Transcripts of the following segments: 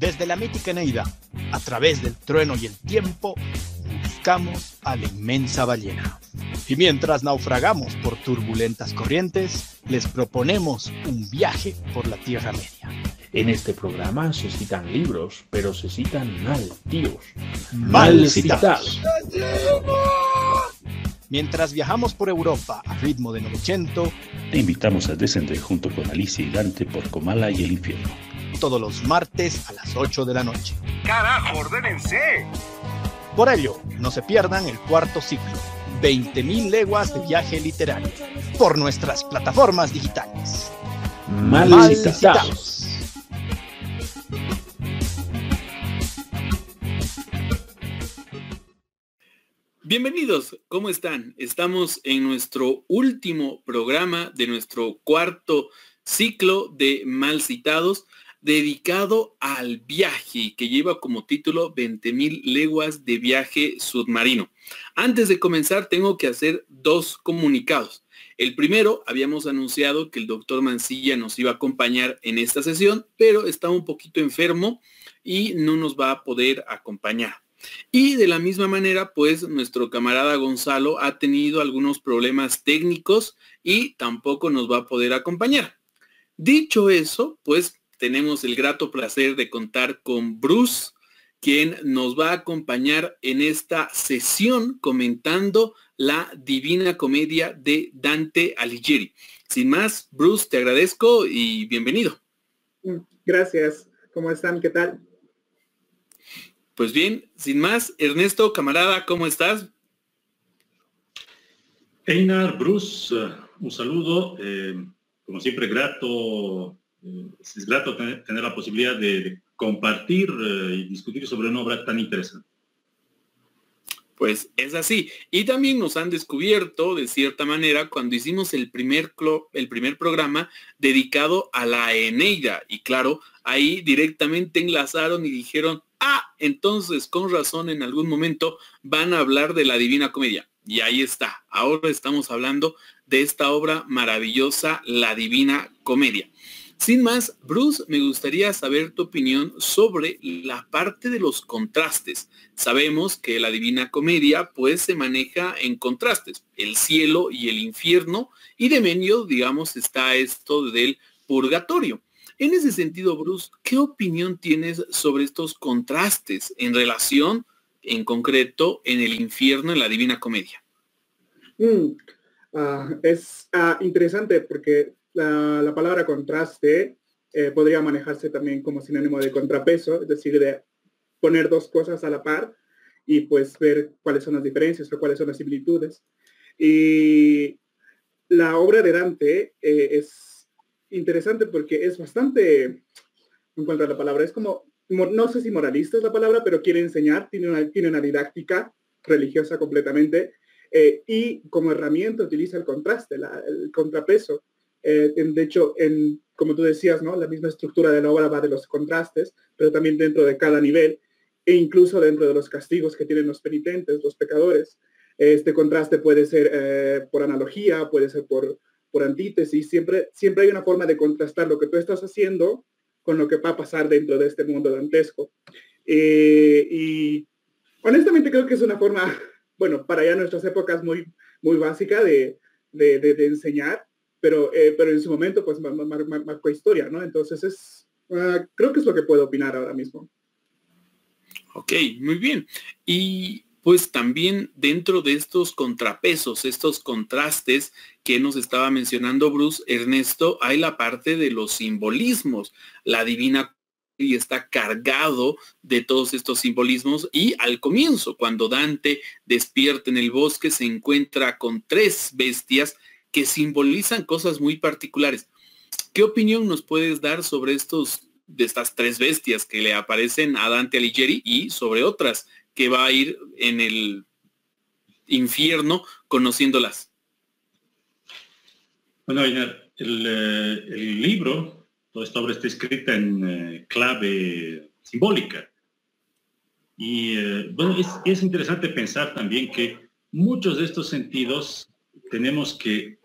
Desde la mítica Neida, a través del trueno y el tiempo, buscamos a la inmensa ballena. Y mientras naufragamos por turbulentas corrientes, les proponemos un viaje por la Tierra Media. En este programa se citan libros, pero se citan mal, tíos. Mal citados. Mientras viajamos por Europa a ritmo de Novecento, te invitamos a descender junto con Alicia y Dante por Comala y el infierno. Todos los martes a las 8 de la noche. ¡Carajo, ordénense! Por ello, no se pierdan el cuarto ciclo, 20.000 leguas de viaje literario, por nuestras plataformas digitales. Mal, Mal citados. Bienvenidos, ¿cómo están? Estamos en nuestro último programa de nuestro cuarto ciclo de mal citados dedicado al viaje que lleva como título 20.000 leguas de viaje submarino. Antes de comenzar tengo que hacer dos comunicados. El primero, habíamos anunciado que el doctor Mancilla nos iba a acompañar en esta sesión, pero está un poquito enfermo y no nos va a poder acompañar. Y de la misma manera, pues nuestro camarada Gonzalo ha tenido algunos problemas técnicos y tampoco nos va a poder acompañar. Dicho eso, pues tenemos el grato placer de contar con Bruce, quien nos va a acompañar en esta sesión comentando la Divina Comedia de Dante Alighieri. Sin más, Bruce, te agradezco y bienvenido. Gracias. ¿Cómo están? ¿Qué tal? Pues bien, sin más, Ernesto, camarada, ¿cómo estás? Einar, Bruce, un saludo. Eh, como siempre, grato, es grato tener, la posibilidad de, compartir y discutir sobre una obra tan interesante. Pues es así. Y también nos han descubierto, de cierta manera, cuando hicimos el primer, el primer programa dedicado a la Eneida. Y claro, ahí directamente enlazaron y dijeron, Ah, entonces con razón en algún momento van a hablar de la Divina Comedia. Y ahí está. Ahora estamos hablando de esta obra maravillosa, La Divina Comedia. Sin más, Bruce, me gustaría saber tu opinión sobre la parte de los contrastes. Sabemos que la Divina Comedia pues se maneja en contrastes, el cielo y el infierno, y de medio, digamos, está esto del purgatorio. En ese sentido, Bruce, ¿qué opinión tienes sobre estos contrastes en relación, en concreto, en el infierno, en la Divina Comedia? Mm, ah, es ah, interesante porque la, palabra contraste eh, podría manejarse también como sinónimo de contrapeso, es decir, de poner dos cosas a la par y pues ver cuáles son las diferencias o cuáles son las similitudes. Y la obra de Dante eh, es interesante porque es bastante, en cuanto a la palabra, es como, no sé si moralista es la palabra, pero quiere enseñar, tiene una, tiene una didáctica religiosa completamente, eh, y como herramienta utiliza el contraste, el contrapeso. Eh, de hecho, en, como tú decías, ¿no? la misma estructura de la obra va de los contrastes, pero también dentro de cada nivel, e incluso dentro de los castigos que tienen los penitentes, los pecadores. Este contraste puede ser eh, por analogía, puede ser por, por antítesis, siempre, siempre hay una forma de contrastar lo que tú estás haciendo con lo que va a pasar dentro de este mundo dantesco. Eh, y honestamente creo que es una forma, bueno, para ya nuestras épocas muy, muy básica de, enseñar, pero, eh, pero en su momento pues marcó historia, ¿no? Entonces es, ah, creo que es lo que puedo opinar ahora mismo. Ok, muy bien. Y pues también dentro de estos contrapesos, estos contrastes que nos estaba mencionando Bruce Ernesto, hay la parte de los simbolismos. La divina y está cargado de todos estos simbolismos y al comienzo, cuando Dante despierta en el bosque, se encuentra con tres bestias que simbolizan cosas muy particulares. ¿Qué opinión nos puedes dar sobre estos de estas tres bestias que le aparecen a Dante Alighieri y sobre otras que va a ir en el infierno conociéndolas. Bueno, el, eh, el libro, toda esta obra está escrita en eh, clave simbólica. Y eh, bueno, es, es, interesante pensar también que muchos de estos sentidos tenemos que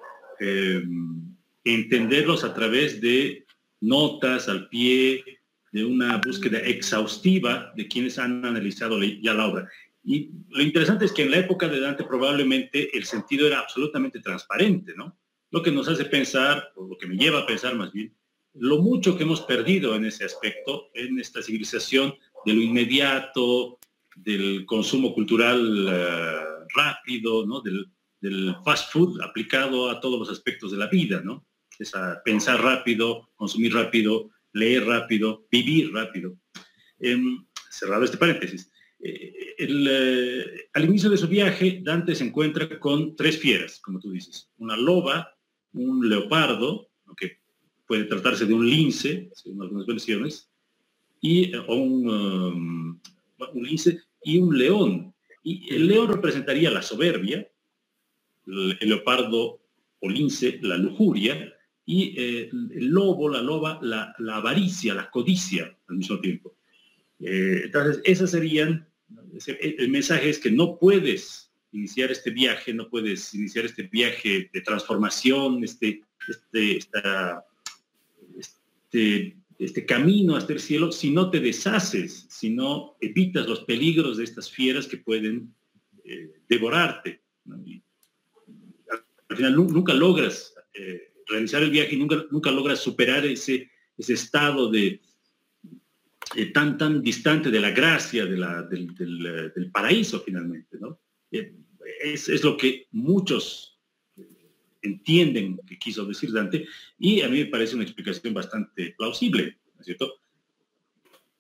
entenderlos a través de notas al pie, de una búsqueda exhaustiva de quienes han analizado ya la obra. Y lo interesante es que en la época de Dante probablemente el sentido era absolutamente transparente, ¿no? Lo que nos hace pensar, o lo que me lleva a pensar más bien, lo mucho que hemos perdido en ese aspecto, en esta civilización de lo inmediato, del consumo cultural eh, rápido, ¿no? Del, del, fast food aplicado a todos los aspectos de la vida, ¿no? Es pensar rápido, consumir rápido, leer rápido, vivir rápido. Em, cerrado este paréntesis. Eh, eh, al inicio de su viaje, Dante se encuentra con tres fieras, como tú dices. Una loba, un leopardo, que puede tratarse de un lince, según algunas versiones, y, eh, um, un, lince y un león. Y el león representaría la soberbia, el, leopardo o lince, la lujuria, y el lobo, la loba, la, avaricia, la codicia al mismo tiempo. entonces, esas serían el mensaje es que no puedes iniciar este viaje, no puedes iniciar este viaje de transformación, este, este, este, este camino hasta el cielo, si no te deshaces, si no evitas los peligros de estas fieras que pueden eh, devorarte. Al final nunca logras eh, realizar el viaje y nunca, nunca logras superar ese, ese estado de, eh, tan, tan distante de la gracia, de la, del, del, paraíso finalmente. ¿no? Eh, es, es, lo que muchos eh, entienden que quiso decir Dante y a mí me parece una explicación bastante plausible, ¿no es cierto?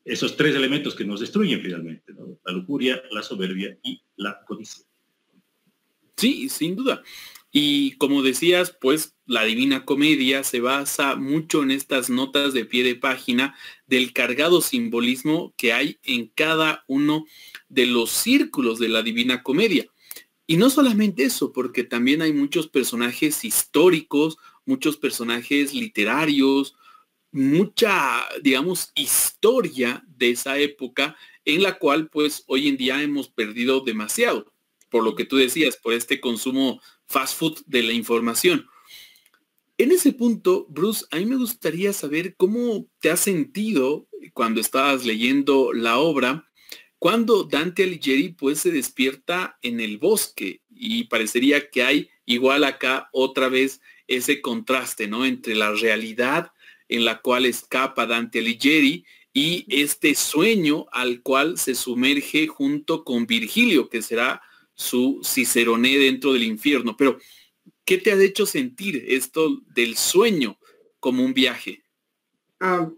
Esos tres elementos que nos destruyen finalmente, ¿no? la lujuria, la soberbia y la codicia. Sí, sin duda. Y como decías, pues la Divina Comedia se basa mucho en estas notas de pie de página del cargado simbolismo que hay en cada uno de los círculos de la Divina Comedia. Y no solamente eso, porque también hay muchos personajes históricos, muchos personajes literarios, mucha, digamos, historia de esa época en la cual pues hoy en día hemos perdido demasiado, por lo que tú decías, por este consumo fast food de la información. En ese punto, Bruce, a mí me gustaría saber cómo te has sentido cuando estabas leyendo la obra, cuando Dante Alighieri pues se despierta en el bosque y parecería que hay igual acá otra vez ese contraste, ¿no? Entre la realidad en la cual escapa Dante Alighieri y este sueño al cual se sumerge junto con Virgilio, que será su Ciceroné dentro del infierno. Pero, ¿qué te ha hecho sentir esto del sueño como un viaje? Ah,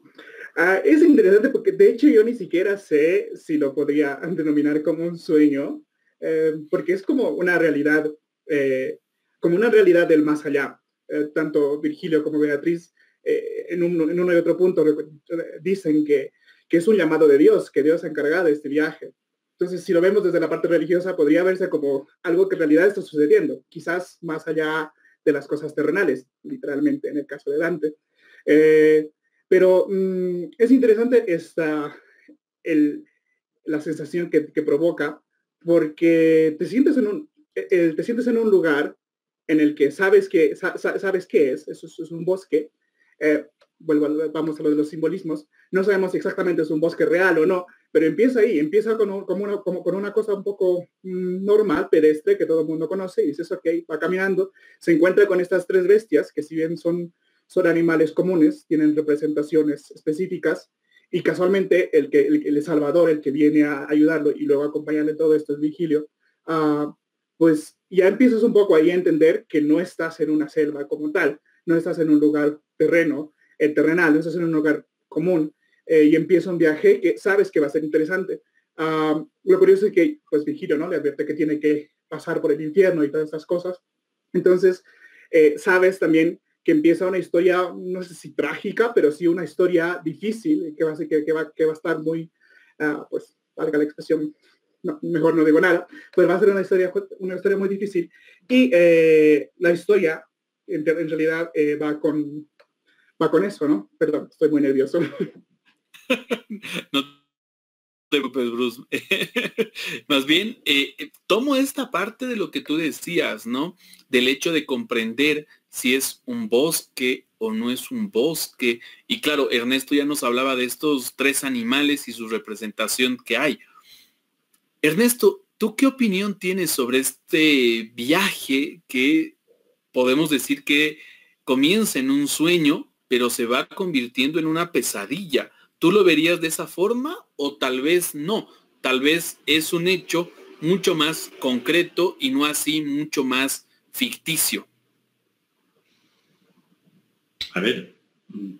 ah, es interesante porque de hecho yo ni siquiera sé si lo podría denominar como un sueño, eh, porque es como una realidad, eh, como una realidad del más allá. Eh, tanto Virgilio como Beatriz en, en, uno y otro punto dicen que, que es un llamado de Dios, que Dios se encarga de este viaje. Entonces, si lo vemos desde la parte religiosa, podría verse como algo que en realidad está sucediendo, quizás más allá de las cosas terrenales, literalmente, en el caso de Dante. Eh, pero mm, es interesante esta, la sensación que, provoca, porque te sientes, en un, e, e, te sientes en un lugar en el que sabes que sabes qué es, eso es, un bosque. Eh, vuelvo, vamos a lo de los simbolismos. No sabemos si exactamente es un bosque real o no, pero empieza ahí, empieza con, como una, como, con una cosa un poco mm, normal, pedestre, que todo el mundo conoce, y dices, ok, va caminando, se encuentra con estas tres bestias, que si bien son, son animales comunes, tienen representaciones específicas, y casualmente el, que, el, Salvador, el que viene a ayudarlo y luego acompañarle todo esto es Vigilio, uh, pues ya empiezas un poco ahí a entender que no estás en una selva como tal, no estás en un lugar terreno, el terrenal, no estás en un lugar común, eh, y empieza un viaje que sabes que va a ser interesante. lo curioso es que, pues Vigilio, ¿no? Le advierte que tiene que pasar por el infierno y todas esas cosas. Entonces, eh, sabes también que empieza una historia, no sé si trágica, pero sí una historia difícil, que va a, ser, que, va, que va a estar muy, uh, pues, valga la expresión, mejor no digo nada, pues va a ser una historia, una historia muy difícil. Y eh, la historia, en, en realidad, va, con, va con eso, ¿no? Perdón, estoy muy nervioso. no te preocupes, Bruce. Más bien, eh, eh, tomo esta parte de lo que tú decías, ¿no? Del hecho de comprender si es un bosque o no es un bosque. Y claro, Ernesto ya nos hablaba de estos tres animales y su representación que hay. Ernesto, ¿tú qué opinión tienes sobre este viaje que podemos decir que comienza en un sueño, pero se va convirtiendo en una pesadilla? ¿Tú lo verías de esa forma o tal vez no? Tal vez es un hecho mucho más concreto y no así mucho más ficticio. A ver, mm,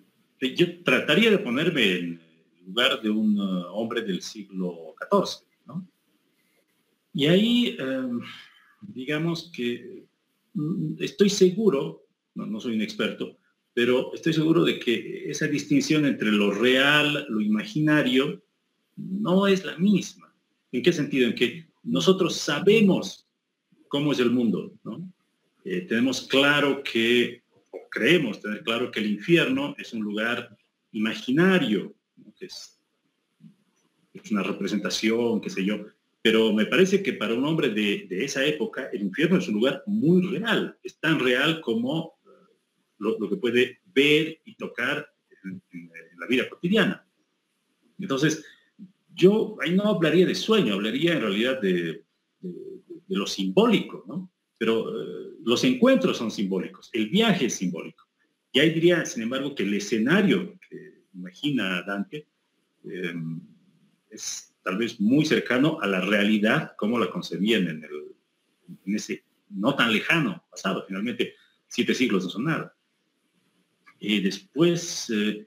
yo trataría de ponerme en lugar de un uh, hombre del siglo XIV, ¿no? Y ahí, em, digamos que mm, estoy seguro, no, soy un experto, pero estoy seguro de que esa distinción entre lo real, lo imaginario, no es la misma. ¿En qué sentido? En que nosotros sabemos cómo es el mundo, ¿no? Eh, tenemos claro que creemos tener claro que el infierno es un lugar imaginario, que es, una representación, qué sé yo, pero me parece que para un hombre de, esa época el infierno es un lugar muy real, es tan real como lo, que puede ver y tocar en, la vida cotidiana. Entonces, yo ahí no hablaría de sueño, hablaría en realidad de, de lo simbólico, ¿no? Pero eh, los encuentros son simbólicos, el viaje es simbólico. Y ahí diría, sin embargo, que el escenario que imagina Dante em, es tal vez muy cercano a la realidad como la concebían en ese no tan lejano pasado. Finalmente, siete siglos no son nada. Y después, eh,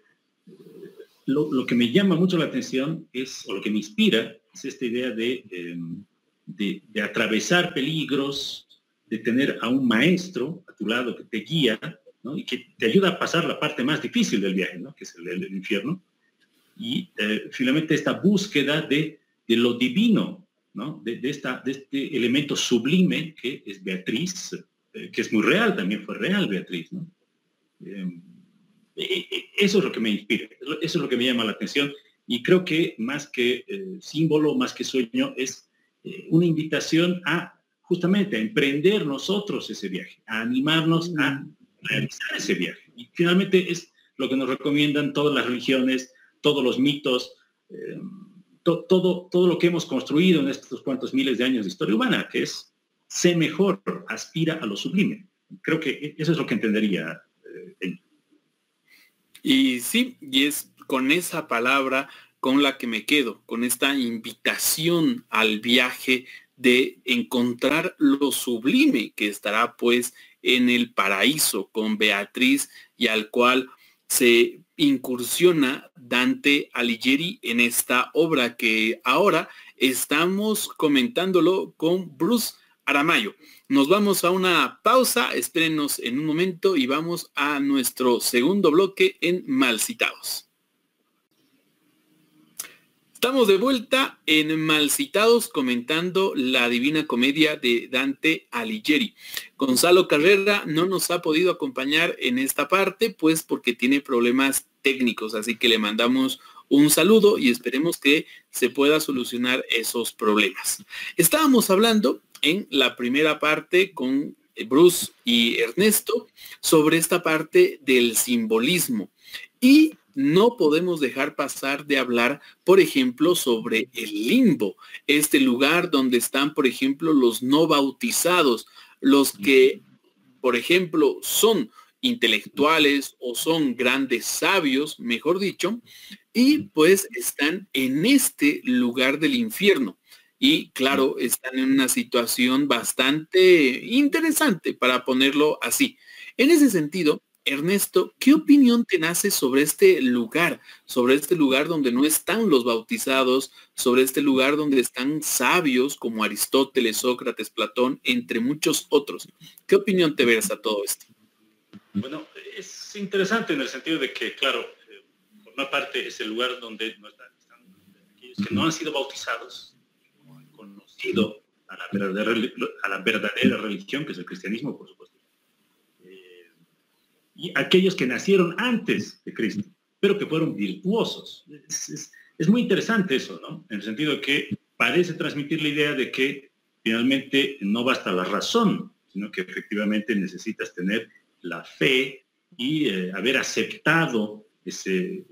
lo, que me llama mucho la atención es, o lo que me inspira, es esta idea de, em, de, atravesar peligros, de tener a un maestro a tu lado que te guía y que te ayuda a pasar la parte más difícil del viaje, ¿no? que es el, infierno. Y eh, finalmente esta búsqueda de, de lo divino, ¿no? de, esta, de este elemento sublime que es Beatriz, eh, que es muy real, también fue real Beatriz. ¿no? Em, e, e, eso es lo que me inspira, eso es lo que me llama la atención y creo que más que eh, símbolo, más que sueño, es una invitación a justamente a emprender nosotros ese viaje, a animarnos a mm. realizar ese viaje. Y finalmente es lo que nos recomiendan todas las religiones, todos los mitos, eh, todo, todo lo que hemos construido en estos cuantos miles de años de historia humana, que es sé mejor, aspira a lo sublime. Creo que eso es lo que entendería. Eh, y sí, y es con esa palabra con la que me quedo, con esta invitación al viaje de encontrar lo sublime que estará pues en el paraíso con Beatriz y al cual se incursiona Dante Alighieri en esta obra que ahora estamos comentándolo con Bruce Aramayo. Nos vamos a una pausa, espérenos en un momento y vamos a nuestro segundo bloque en Malcitados. Estamos de vuelta en Malcitados comentando la Divina Comedia de Dante Alighieri. Gonzalo Carrera no nos ha podido acompañar en esta parte, pues porque tiene problemas técnicos, así que le mandamos un saludo y esperemos que se pueda solucionar esos problemas. Estábamos hablando en la primera parte con Bruce y Ernesto sobre esta parte del simbolismo y no podemos dejar pasar de hablar, por ejemplo, sobre el limbo, este lugar donde están, por ejemplo, los no bautizados, los que, por ejemplo, son intelectuales o son grandes sabios, mejor dicho, y pues están en este lugar del infierno. Y claro, están en una situación bastante interesante, para ponerlo así. En ese sentido, Ernesto, ¿qué opinión te nace sobre este lugar, sobre este lugar donde no están los bautizados, sobre este lugar donde están sabios como Aristóteles, Sócrates, Platón, entre muchos otros? ¿Qué opinión te ves a todo esto? Bueno, es interesante en el sentido de que, claro, eh, por una parte es el lugar donde no están, aquellos que no han sido bautizados, a la verdadera religión, que es el cristianismo, por supuesto y aquellos que nacieron antes de Cristo, pero que fueron virtuosos. Es, muy interesante eso, ¿no? En el sentido que parece transmitir la idea de que finalmente no basta la razón, sino que efectivamente necesitas tener la fe y eh, haber aceptado ese,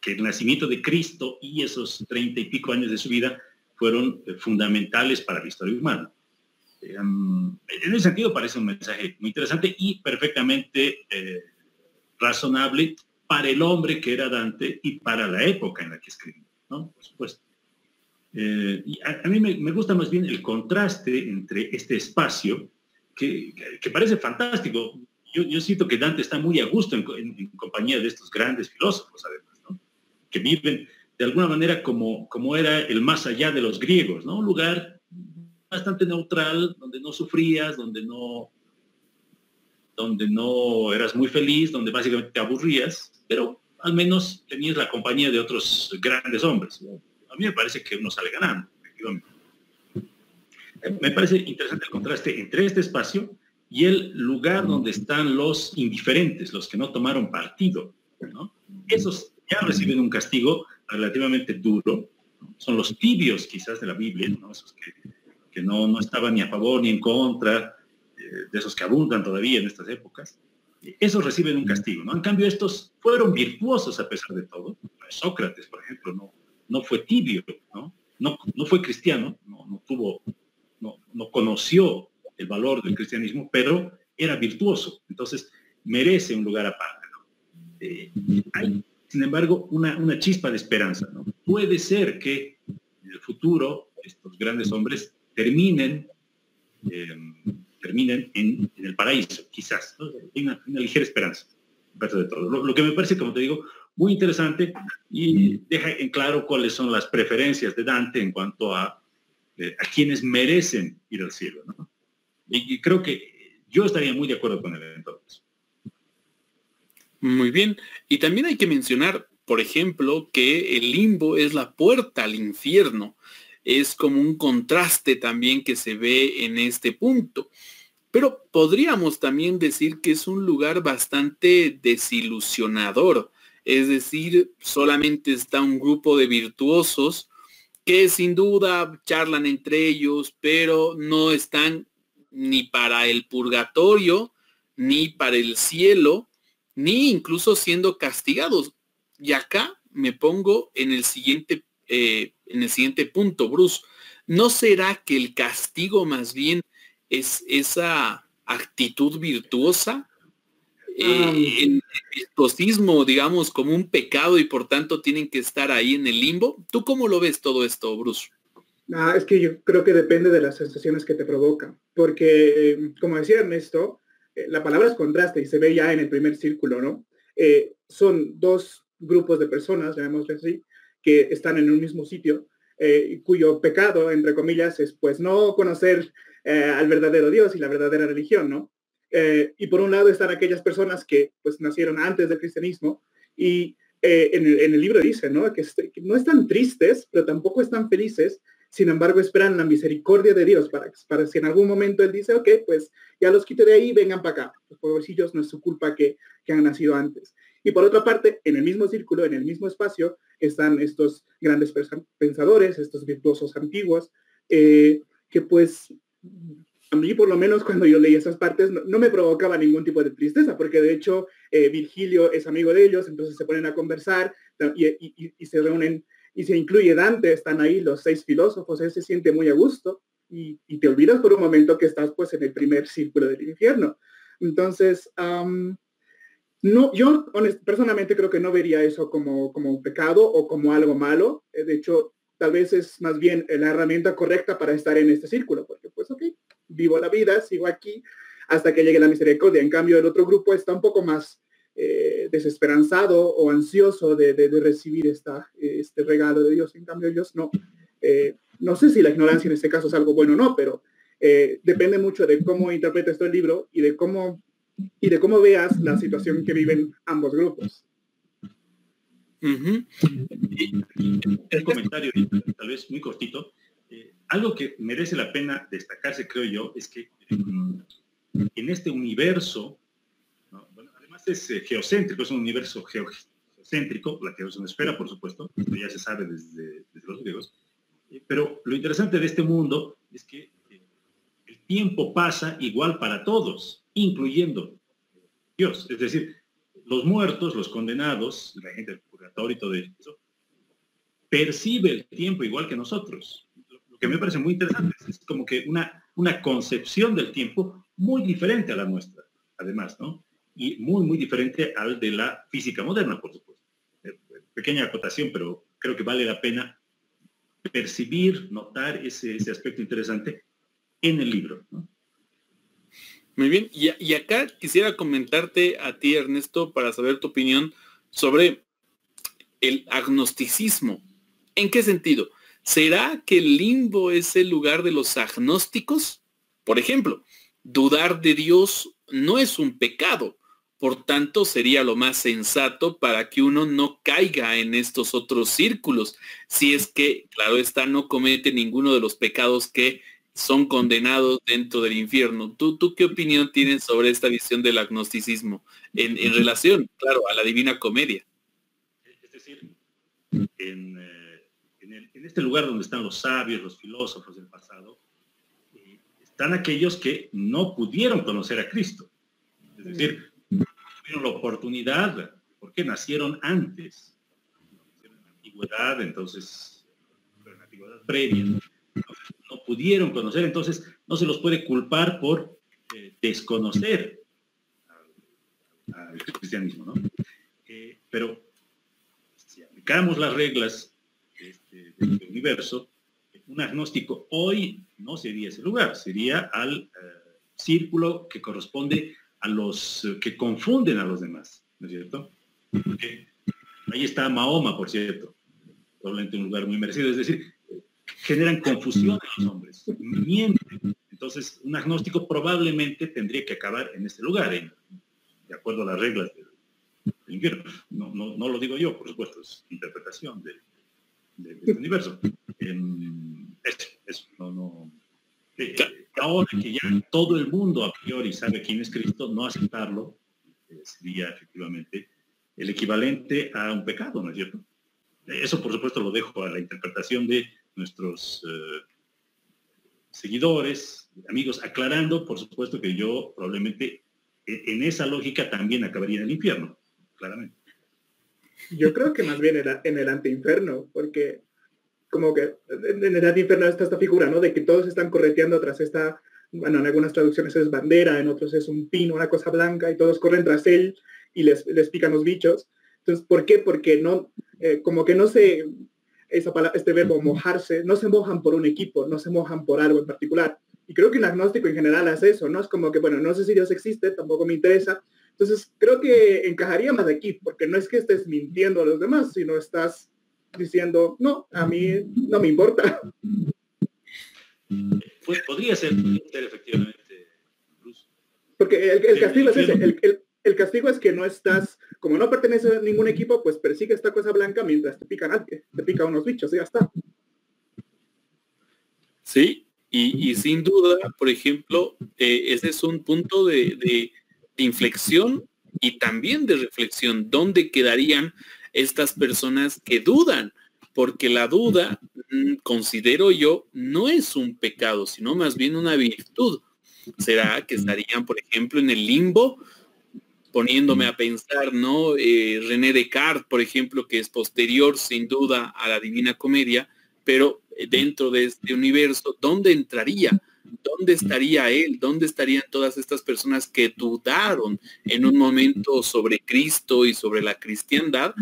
que, el nacimiento de Cristo y esos treinta y pico años de su vida fueron eh, fundamentales para la historia humana. Em, en ese sentido parece un mensaje muy interesante y perfectamente razonable para el hombre que era Dante y para la época en la que escribió, ¿no? Por supuesto. Eh, a, mí me, gusta más bien el contraste entre este espacio, que, parece fantástico. Yo, siento que Dante está muy a gusto en, compañía de estos grandes filósofos, además, ¿no? que viven de alguna manera como, como era el más allá de los griegos, ¿no? un lugar bastante neutral, donde no sufrías, donde no, donde no eras muy feliz, donde básicamente te aburrías, pero al menos tenías la compañía de otros grandes hombres. A mí me parece que uno sale ganando, Me parece interesante el contraste entre este espacio y el lugar donde están los indiferentes, los que no tomaron partido. Esos ya reciben un castigo relativamente duro. Son los tibios quizás de la Biblia, esos que, no, no estaban ni a favor ni en contra, eh, de esos que abundan todavía en estas épocas esos reciben un castigo, ¿no? En cambio, estos fueron virtuosos a pesar de todo. Sócrates, por ejemplo, no, no fue tibio, ¿no? No, no fue cristiano, no, no tuvo, no, no, conoció el valor del cristianismo, pero era virtuoso. Entonces, merece un lugar aparte, ¿no? Eh, sin embargo, una, chispa de esperanza, ¿no? Puede ser que en el futuro estos grandes hombres terminen eh, terminen en, el paraíso, quizás. Hay una, ligera esperanza, de todo. Lo, que me parece, como te digo, muy interesante y deja en claro cuáles son las preferencias de Dante en cuanto a, eh, a quienes merecen ir al cielo. Y, creo que yo estaría muy de acuerdo con él entonces. Muy bien. Y también hay que mencionar, por ejemplo, que el limbo es la puerta al infierno. Es como un contraste también que se ve en este punto. Pero podríamos también decir que es un lugar bastante desilusionador. Es decir, solamente está un grupo de virtuosos que sin duda charlan entre ellos, pero no están ni para el purgatorio, ni para el cielo, ni incluso siendo castigados. Y acá me pongo en el siguiente, eh, en el siguiente punto, Bruce. ¿No será que el castigo más bien es esa actitud virtuosa, eh, el virtuosismo, digamos, como un pecado y por tanto tienen que estar ahí en el limbo. ¿Tú cómo lo ves todo esto, Bruce? Ah, es que yo creo que depende de las sensaciones que te provoca, porque, como decía Ernesto, eh, la palabra es contraste y se ve ya en el primer círculo, ¿no? Eh, son dos grupos de personas, llamémosle así, que están en un mismo sitio, cuyo pecado, entre comillas, es pues no conocer eh, al verdadero Dios y la verdadera religión, ¿no? Eh, y por un lado están aquellas personas que pues nacieron antes del cristianismo y eh, en, el, libro dice, ¿no? Que, no están tristes, pero tampoco están felices, sin embargo esperan la misericordia de Dios para, para si en algún momento Él dice, ok, pues ya los quito de ahí, vengan para acá. Los pobrecillos no es su culpa que, que han nacido antes. Y por otra parte, en el mismo círculo, en el mismo espacio, están estos grandes pensadores, estos virtuosos antiguos, que pues a mí por lo menos cuando yo leí esas partes no, me provocaba ningún tipo de tristeza, porque de hecho eh, Virgilio es amigo de ellos, entonces se ponen a conversar y, se reúnen y se incluye Dante, están ahí los seis filósofos, él se siente muy a gusto y, te olvidas por un momento que estás pues en el primer círculo del infierno. Entonces, no, yo personalmente creo que no vería eso como, como un pecado o como algo malo. Eh, de hecho, tal vez es más bien la herramienta correcta para estar en este círculo, porque pues ok, vivo la vida, sigo aquí hasta que llegue la misericordia. En cambio, el otro grupo está un poco más eh, desesperanzado o ansioso de, recibir esta, este regalo de Dios. En cambio, ellos no. Eh, no sé si la ignorancia en este caso es algo bueno o no, pero eh, depende mucho de cómo interpretes el libro y de cómo y de cómo veas la situación que viven ambos grupos. Un comentario, tal vez muy cortito. Eh, algo que merece la pena destacarse, creo yo, es que en este universo, es eh, geocéntrico, es un universo geocéntrico, la espera, por supuesto, esto ya se sabe desde, los griegos, eh, pero lo interesante de este mundo es que el tiempo pasa igual para todos, incluyendo Dios. Es decir, los muertos, los condenados, la gente del purgatorio y todo eso, percibe el tiempo igual que nosotros. Lo que me parece muy interesante es como que una, una concepción del tiempo muy diferente a la nuestra, además, ¿no? Y muy, muy diferente al de la física moderna, por supuesto. Eh, pequeña acotación, pero creo que vale la pena percibir, notar ese, ese aspecto interesante en el libro. Muy bien, y, acá quisiera comentarte a ti, Ernesto, para saber tu opinión sobre el agnosticismo. ¿En qué sentido? ¿Será que el limbo es el lugar de los agnósticos? Por ejemplo, dudar de Dios no es un pecado, por tanto sería lo más sensato para que uno no caiga en estos otros círculos, si es que, claro está, no comete ninguno de los pecados que son condenados dentro del infierno. ¿Tú, tú qué opinión tienes sobre esta visión del agnosticismo en, relación, claro, a la divina comedia? Es decir, en, eh, este lugar donde están los sabios, los filósofos del pasado, eh, están aquellos que no pudieron conocer a Cristo. Es decir, tuvieron la oportunidad, porque nacieron antes. Antigüedad, entonces, previa no pudieron conocer, entonces no se los puede culpar por eh, desconocer al, cristianismo, ¿no? Eh, pero si aplicamos las reglas este, del universo, un agnóstico hoy no sería ese lugar, sería al eh, círculo que corresponde a los que confunden a los demás, ¿no es cierto? ahí está Mahoma, por cierto, probablemente un lugar muy merecido, es decir, generan confusión en los hombres, mienten. Entonces, un agnóstico probablemente tendría que acabar en este lugar, de acuerdo a las reglas del, infierno. No, no, lo digo yo, por supuesto, es interpretación del, universo. Em, eso, no, no. Eh, ahora que ya todo el mundo a priori sabe quién es Cristo, no aceptarlo eh, sería efectivamente el equivalente a un pecado, ¿no es cierto? Eso, por supuesto, lo dejo a la interpretación de nuestros eh, seguidores, amigos, aclarando, por supuesto, que yo probablemente e, en esa lógica también acabaría en el infierno, claramente. Yo creo que más bien era en el anteinferno, porque como que en el anteinferno está esta figura, ¿no? De que todos están correteando tras esta, bueno, en algunas traducciones es bandera, en otros es un pino, una cosa blanca, y todos corren tras él y les, les pican los bichos. Entonces, ¿por qué? Porque no, eh, como que no se, esa palabra, este verbo mojarse, no se mojan por un equipo, no se mojan por algo en particular. Y creo que un agnóstico en general hace eso, ¿no? Es como que, bueno, no sé si Dios existe, tampoco me interesa. Entonces, creo que encajaría más aquí, porque no es que estés mintiendo a los demás, sino estás diciendo, no, a mí no me importa. Pues podría ser, efectivamente. Porque el, castigo es ese, el, el castigo es que no estás, como no perteneces a ningún equipo, pues persigue esta cosa blanca mientras te pican te pican unos bichos y ya está. Sí, y, sin duda, por ejemplo, eh, ese es un punto de, inflexión y también de reflexión. ¿Dónde quedarían estas personas que dudan? Porque la duda, mm, considero yo, no es un pecado, sino más bien una virtud. ¿Será que estarían, por ejemplo, en el limbo poniéndome a pensar, ¿no? Eh, René Descartes, por ejemplo, que es posterior sin duda a la Divina Comedia, pero eh, dentro de este universo, ¿dónde entraría? ¿Dónde estaría él? ¿Dónde estarían todas estas personas que dudaron en un momento sobre Cristo y sobre la cristiandad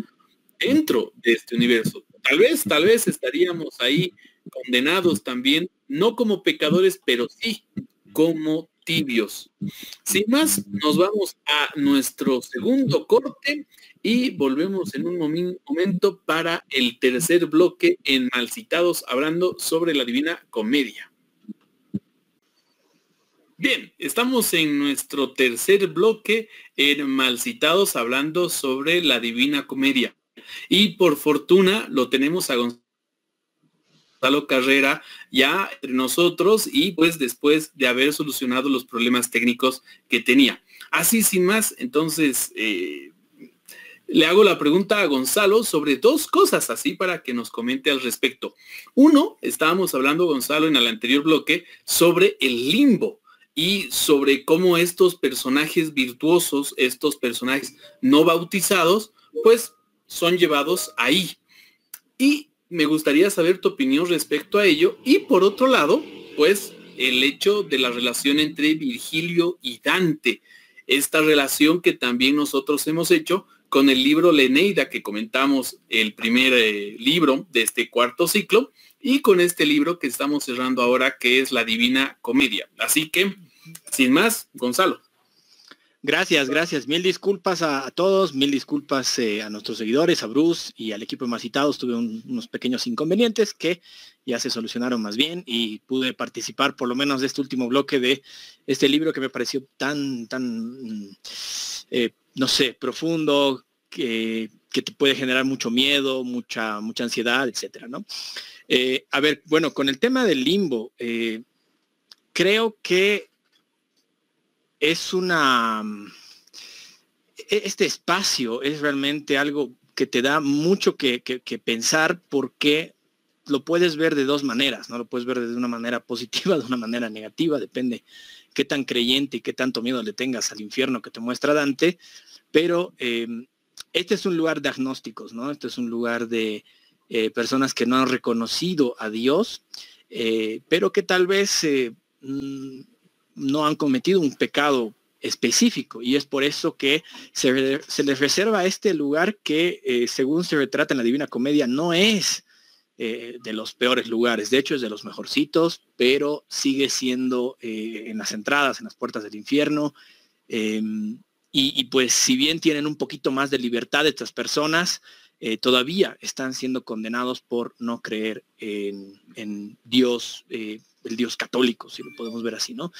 dentro de este universo? Tal vez, tal vez estaríamos ahí condenados también, no como pecadores, pero sí como tibios. Sin más, nos vamos a nuestro segundo corte y volvemos en un momento para el tercer bloque en Malcitados, hablando sobre la Divina Comedia. Bien, estamos en nuestro tercer bloque en Malcitados, hablando sobre la Divina Comedia. Y por fortuna lo tenemos a Gonzalo Carrera ya entre nosotros y pues después de haber solucionado los problemas técnicos que tenía. Así sin más, entonces eh, le hago la pregunta a Gonzalo sobre dos cosas así para que nos comente al respecto. Uno, estábamos hablando, Gonzalo, en el anterior bloque sobre el limbo. y sobre cómo estos personajes virtuosos, estos personajes no bautizados, pues son llevados ahí. Y me gustaría saber tu opinión respecto a ello. Y por otro lado, pues el hecho de la relación entre Virgilio y Dante. Esta relación que también nosotros hemos hecho con el libro Leneida que comentamos el primer eh, libro de este cuarto ciclo y con este libro que estamos cerrando ahora que es La Divina Comedia. Así que, sin más, Gonzalo. Gracias, gracias. Mil disculpas a, todos, mil disculpas eh, a nuestros seguidores, a Bruce y al equipo de más citados. Tuve unos pequeños inconvenientes que ya se solucionaron más bien y pude participar por lo menos de este último bloque de este libro que me pareció tan, tan, eh, no sé, profundo, que, que, te puede generar mucho miedo, mucha, mucha ansiedad, etcétera, ¿no? Eh, a ver, bueno, con el tema del limbo, creo que es una... E-, este espacio es realmente algo que te da mucho que, pensar porque lo puedes ver de dos maneras, ¿no? Lo puedes ver de una manera positiva, de una manera negativa, depende qué tan creyente y qué tanto miedo le tengas al infierno que te muestra Dante, pero eh, este es un lugar de agnósticos, ¿no? Este es un lugar de eh, personas que no han reconocido a Dios, eh, pero que tal vez mm, no han cometido un pecado específico y es por eso que se, les reserva este lugar que eh, según se retrata en la Divina Comedia no es eh, de los peores lugares, de hecho es de los mejorcitos, pero sigue siendo eh, en las entradas, en las puertas del infierno. Em, y, pues si bien tienen un poquito más de libertad estas personas, todavía están siendo condenados por no creer en, en Dios el Dios católico, si lo podemos ver así, ¿no?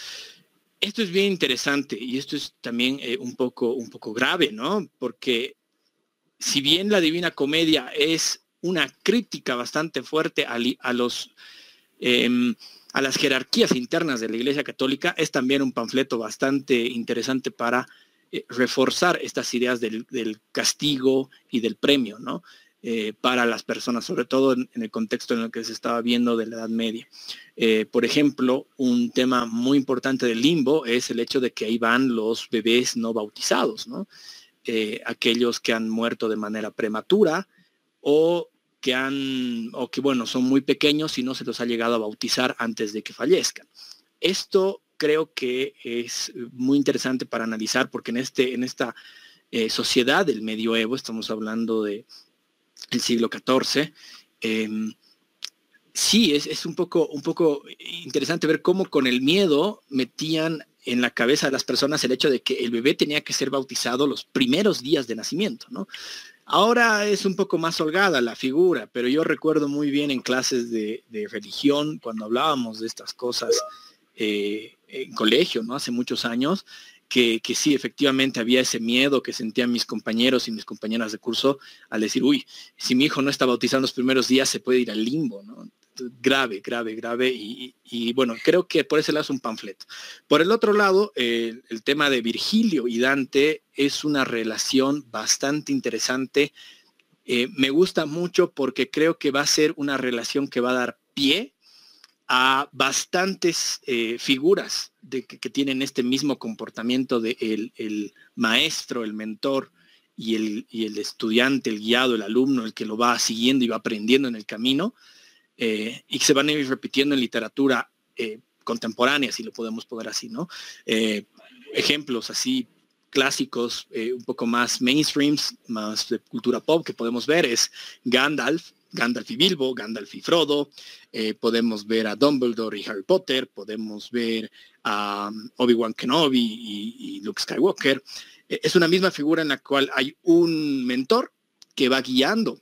Esto es bien interesante y esto es también eh, un, poco, un poco grave, ¿no? Porque si bien la Divina Comedia es una crítica bastante fuerte a, los, em, a las jerarquías internas de la Iglesia Católica, es también un panfleto bastante interesante para eh, reforzar estas ideas del, del, castigo y del premio, ¿no? Eh, para las personas, sobre todo en, el contexto en el que se estaba viendo de la Edad Media. Eh, por ejemplo, un tema muy importante del limbo es el hecho de que ahí van los bebés no bautizados, ¿no? Eh, aquellos que han muerto de manera prematura o que han, o que bueno, son muy pequeños y no se los ha llegado a bautizar antes de que fallezcan. Esto creo que es muy interesante para analizar porque en, este, en esta sociedad del medioevo, estamos hablando de el siglo XIV. Em, sí, es, un, poco, un poco interesante ver cómo con el miedo metían en la cabeza de las personas el hecho de que el bebé tenía que ser bautizado los primeros días de nacimiento, ¿no? Ahora es un poco más holgada la figura, pero yo recuerdo muy bien en clases de, religión, cuando hablábamos de estas cosas eh, en colegio, ¿no? Hace muchos años, que, sí, efectivamente había ese miedo que sentían mis compañeros y mis compañeras de curso al decir, uy, si mi hijo no está bautizando los primeros días, se puede ir al limbo, ¿no? Grave, grave, grave. Y, bueno, creo que por ese lado es un panfleto. Por el otro lado, el tema de Virgilio y Dante es una relación bastante interesante. Eh, me gusta mucho porque creo que va a ser una relación que va a dar pie a bastantes eh, figuras de que, tienen este mismo comportamiento de el, maestro, el mentor y el, el, estudiante, el guiado, el alumno, el que lo va siguiendo y va aprendiendo en el camino, eh, y que se van a ir repitiendo en literatura eh, contemporánea, si lo podemos poner así, ¿no? ejemplos así clásicos, un poco más mainstreams, más de cultura pop que podemos ver es Gandalf, Gandalf y Bilbo, Gandalf y Frodo, eh, podemos ver a Dumbledore y Harry Potter, podemos ver a um, Obi-Wan Kenobi y, Luke Skywalker. Eh, es una misma figura en la cual hay un mentor que va guiando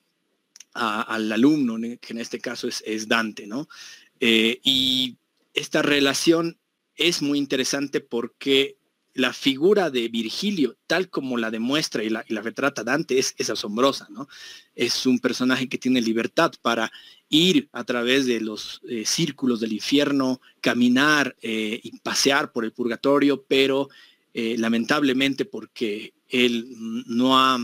al alumno, que en este caso es, Dante, ¿no? Eh, y esta relación es muy interesante porque la figura de Virgilio, tal como la demuestra y la, retrata Dante, es, asombrosa, ¿no? Es un personaje que tiene libertad para ir a través de los eh, círculos del infierno, caminar eh, y pasear por el purgatorio, pero eh, lamentablemente porque él no ha,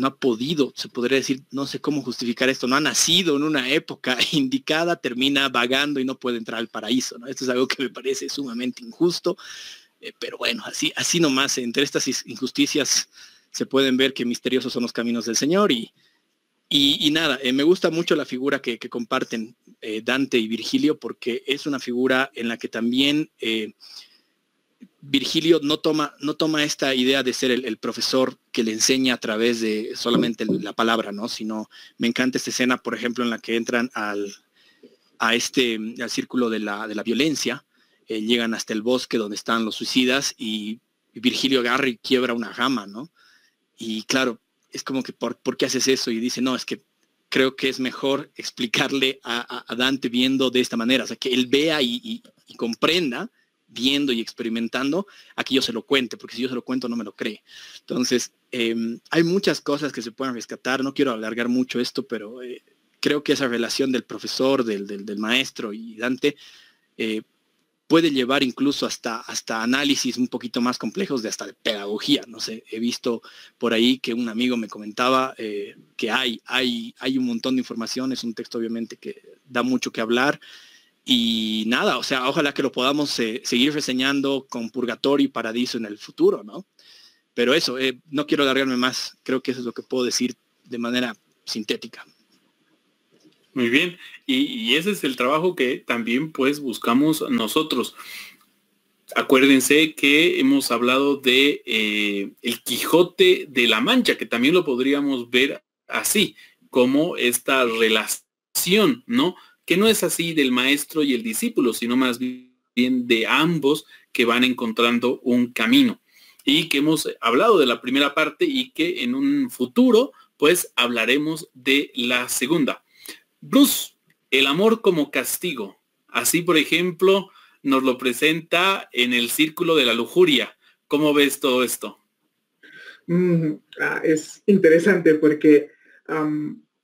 no ha podido, se podría decir, no sé cómo justificar esto, no ha nacido en una época indicada, termina vagando y no puede entrar al paraíso. ¿no? Esto es algo que me parece sumamente injusto, eh, pero bueno, así, así nomás, entre estas injusticias se pueden ver que misteriosos son los caminos del Señor y, y, nada, eh, me gusta mucho la figura que, comparten eh, Dante y Virgilio porque es una figura en la que también Virgilio no toma, no toma esta idea de ser el, profesor que le enseña a través de solamente la palabra, ¿no? Sino me encanta esta escena, por ejemplo, en la que entran al, a este, al círculo de la, de la violencia, eh, llegan hasta el bosque donde están los suicidas y, Virgilio agarra y quiebra una gama, ¿no? Y claro, es como que, ¿por, qué haces eso? Y dice, no, es que creo que es mejor explicarle a, Dante viendo de esta manera, o sea, que él vea y comprenda viendo y experimentando a que yo se lo cuente, porque si yo se lo cuento no me lo cree. Entonces, em, hay muchas cosas que se pueden rescatar, no quiero alargar mucho esto, pero eh, creo que esa relación del profesor, del, del, maestro y Dante eh, puede llevar incluso hasta, hasta análisis un poquito más complejos de hasta de pedagogía. No sé, he visto por ahí que un amigo me comentaba eh, que hay, hay, hay un montón de información, es un texto obviamente que da mucho que hablar y nada, o sea, ojalá que lo podamos eh, seguir reseñando con Purgatorio y Paradiso en el futuro, ¿no? Pero eso, eh, no quiero alargarme más, creo que eso es lo que puedo decir de manera sintética. Muy bien, y, ese es el trabajo que también pues buscamos nosotros. Acuérdense que hemos hablado de eh, el Quijote de la Mancha, que también lo podríamos ver así, como esta relación, ¿no? Que no es así del maestro y el discípulo, sino más bien de ambos que van encontrando un camino. Y que hemos hablado de la primera parte y que en un futuro, pues hablaremos de la segunda. Bruce, el amor como castigo. Así, por ejemplo, nos lo presenta en el círculo de la lujuria. ¿Cómo ves todo esto? Mm, ah, es interesante porque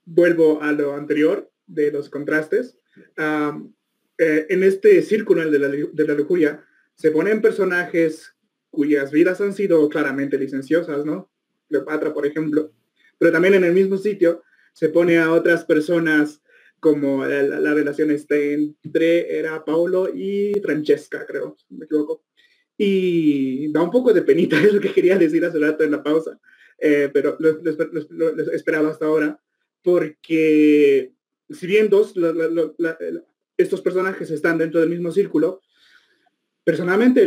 vuelvo a lo anterior de los contrastes. Eh, en este círculo de la, de la lujuria se ponen personajes cuyas vidas han sido claramente licenciosas, ¿no? Cleopatra, por ejemplo. Pero también en el mismo sitio se pone a otras personas como la, relación este entre era Paolo y Francesca, creo, si me equivoco. Y da un poco de penita, es lo que quería decir hace rato en la pausa, eh, pero lo, lo, esperaba hasta ahora, porque si bien dos, estos personajes están dentro del mismo círculo, personalmente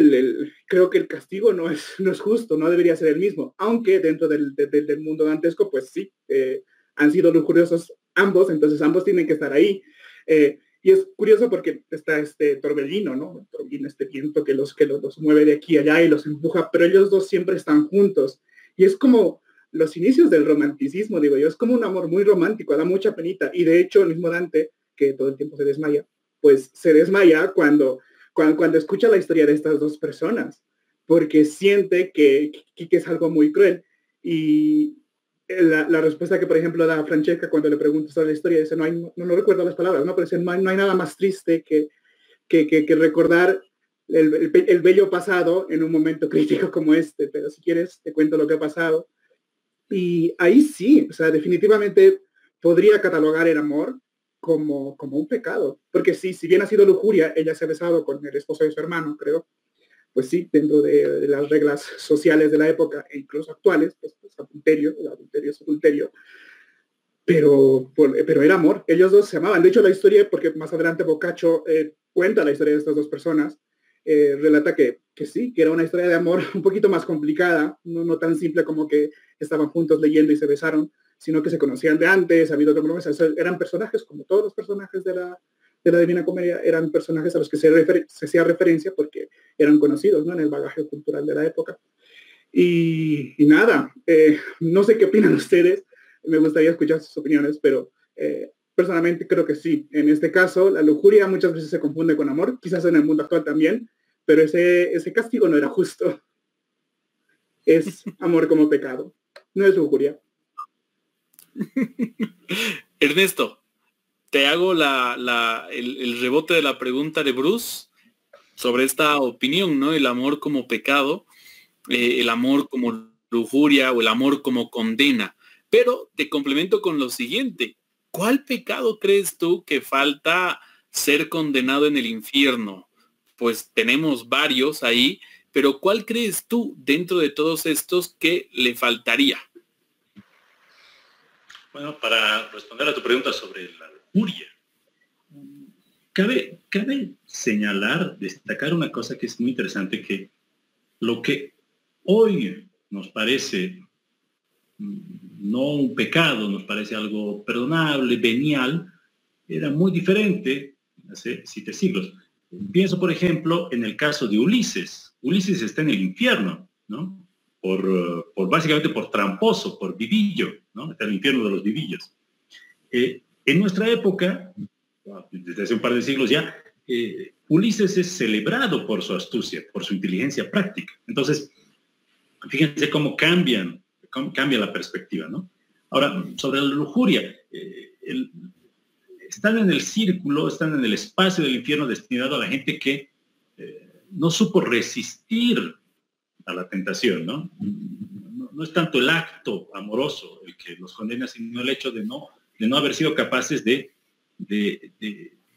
creo que el castigo no es, no es justo, no debería ser el mismo, aunque dentro del, del mundo dantesco, pues sí, eh, han sido lujuriosos ambos, entonces ambos tienen que estar ahí. Eh, y es curioso porque está este torbellino, ¿no? Torbellino, este viento que los que los, mueve de aquí a allá y los empuja, pero ellos dos siempre están juntos. Y es como, los inicios del romanticismo, digo yo, es como un amor muy romántico, da mucha penita. Y de hecho, el mismo Dante, que todo el tiempo se desmaya, pues se desmaya cuando, cuando, escucha la historia de estas dos personas, porque siente que, que, es algo muy cruel. Y la, respuesta que, por ejemplo, da Francesca cuando le pregunta sobre la historia, dice, no, hay, no, no, recuerdo las palabras, ¿no? pero dice, no hay, nada más triste que, que, que recordar el, el, bello pasado en un momento crítico como este, pero si quieres te cuento lo que ha pasado. Y ahí sí, o sea, definitivamente podría catalogar el amor como, como un pecado. Porque sí, si bien ha sido lujuria, ella se ha besado con el esposo de su hermano, creo. Pues sí, dentro de, las reglas sociales de la época e incluso actuales, pues, pues adulterio, el adulterio es. Pero, pero era amor, ellos dos se amaban. De hecho, la historia, porque más adelante Boccaccio eh, cuenta la historia de estas dos personas, eh, relata que, que, sí, que era una historia de amor un poquito más complicada, no, no tan simple como que estaban juntos leyendo y se besaron, sino que se conocían de antes, ha habido otra promesa, eran personajes como todos los personajes de la, de la Divina Comedia, eran personajes a los que se, se hacía referencia porque eran conocidos ¿no? en el bagaje cultural de la época. Y, nada, eh, no sé qué opinan ustedes, me gustaría escuchar sus opiniones, pero eh, personalmente creo que sí. En este caso, la lujuria muchas veces se confunde con amor, quizás en el mundo actual también, pero ese, ese castigo no era justo. Es amor como pecado, no es lujuria. Ernesto, te hago la, el, rebote de la pregunta de Bruce sobre esta opinión, ¿no? El amor como pecado, eh, el amor como lujuria o el amor como condena. Pero te complemento con lo siguiente. ¿Cuál pecado crees tú que falta ser condenado en el infierno? Pues tenemos varios ahí, pero ¿cuál crees tú dentro de todos estos que le faltaría? Bueno, para responder a tu pregunta sobre la lujuria, cabe, cabe señalar, destacar una cosa que es muy interesante, que lo que hoy nos parece mm, no un pecado, nos parece algo perdonable, venial, era muy diferente hace siete siglos. Pienso, por ejemplo, en el caso de Ulises. Ulises está en el infierno, ¿no? Por, por básicamente por tramposo, por vivillo, ¿no? El infierno de los vivillos. Eh, en nuestra época, desde hace un par de siglos ya, eh, Ulises es celebrado por su astucia, por su inteligencia práctica. Entonces, fíjense cómo cambian, cómo cambia la perspectiva, ¿no? Ahora, sobre la lujuria, eh, están en el círculo, están en el espacio del infierno destinado a la gente que eh, no supo resistir a la tentación, ¿no? ¿no? es tanto el acto amoroso el que los condena, sino el hecho de no, de no haber sido capaces de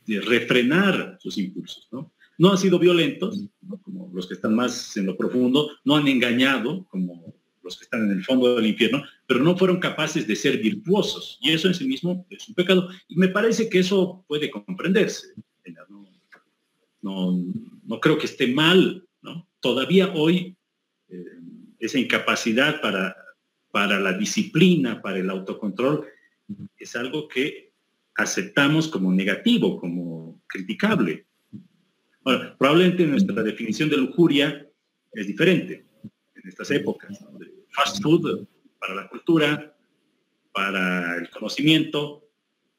refrenar sus impulsos. ¿no? no han sido violentos, como los que están más en lo profundo, no han engañado, como los que están en el fondo del infierno, pero no fueron capaces de ser virtuosos. Y eso en sí mismo es un pecado. Y me parece que eso puede comprenderse. No, no, creo que esté mal. ¿no? Todavía hoy eh, esa incapacidad para, para la disciplina, para el autocontrol, es algo que aceptamos como negativo, como criticable. Bueno, probablemente nuestra definición de lujuria es diferente en estas épocas. Fast food para la cultura, para el conocimiento,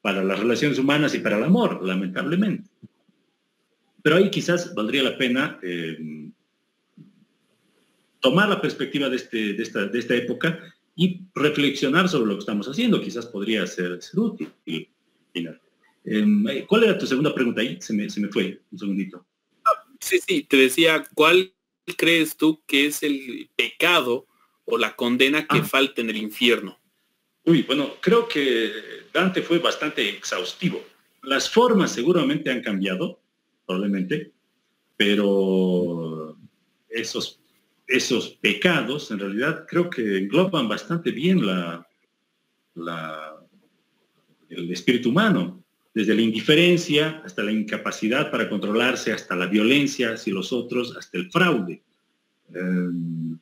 para las relaciones humanas y para el amor, lamentablemente. Pero ahí quizás valdría la pena eh, tomar la perspectiva de, este, de, esta, de, esta, época y reflexionar sobre lo que estamos haciendo. Quizás podría ser, útil. Em, eh, ¿Cuál era tu segunda pregunta ahí? Se me, fue un segundito. Sí, sí, te decía, ¿cuál crees tú que es el pecado o la condena que ah. falta en el infierno? Uy, bueno, creo que Dante fue bastante exhaustivo. Las formas seguramente han cambiado, probablemente, pero esos, esos pecados en realidad creo que engloban bastante bien la, la el espíritu humano, desde la indiferencia hasta la incapacidad para controlarse, hasta la violencia hacia los otros, hasta el fraude. Em,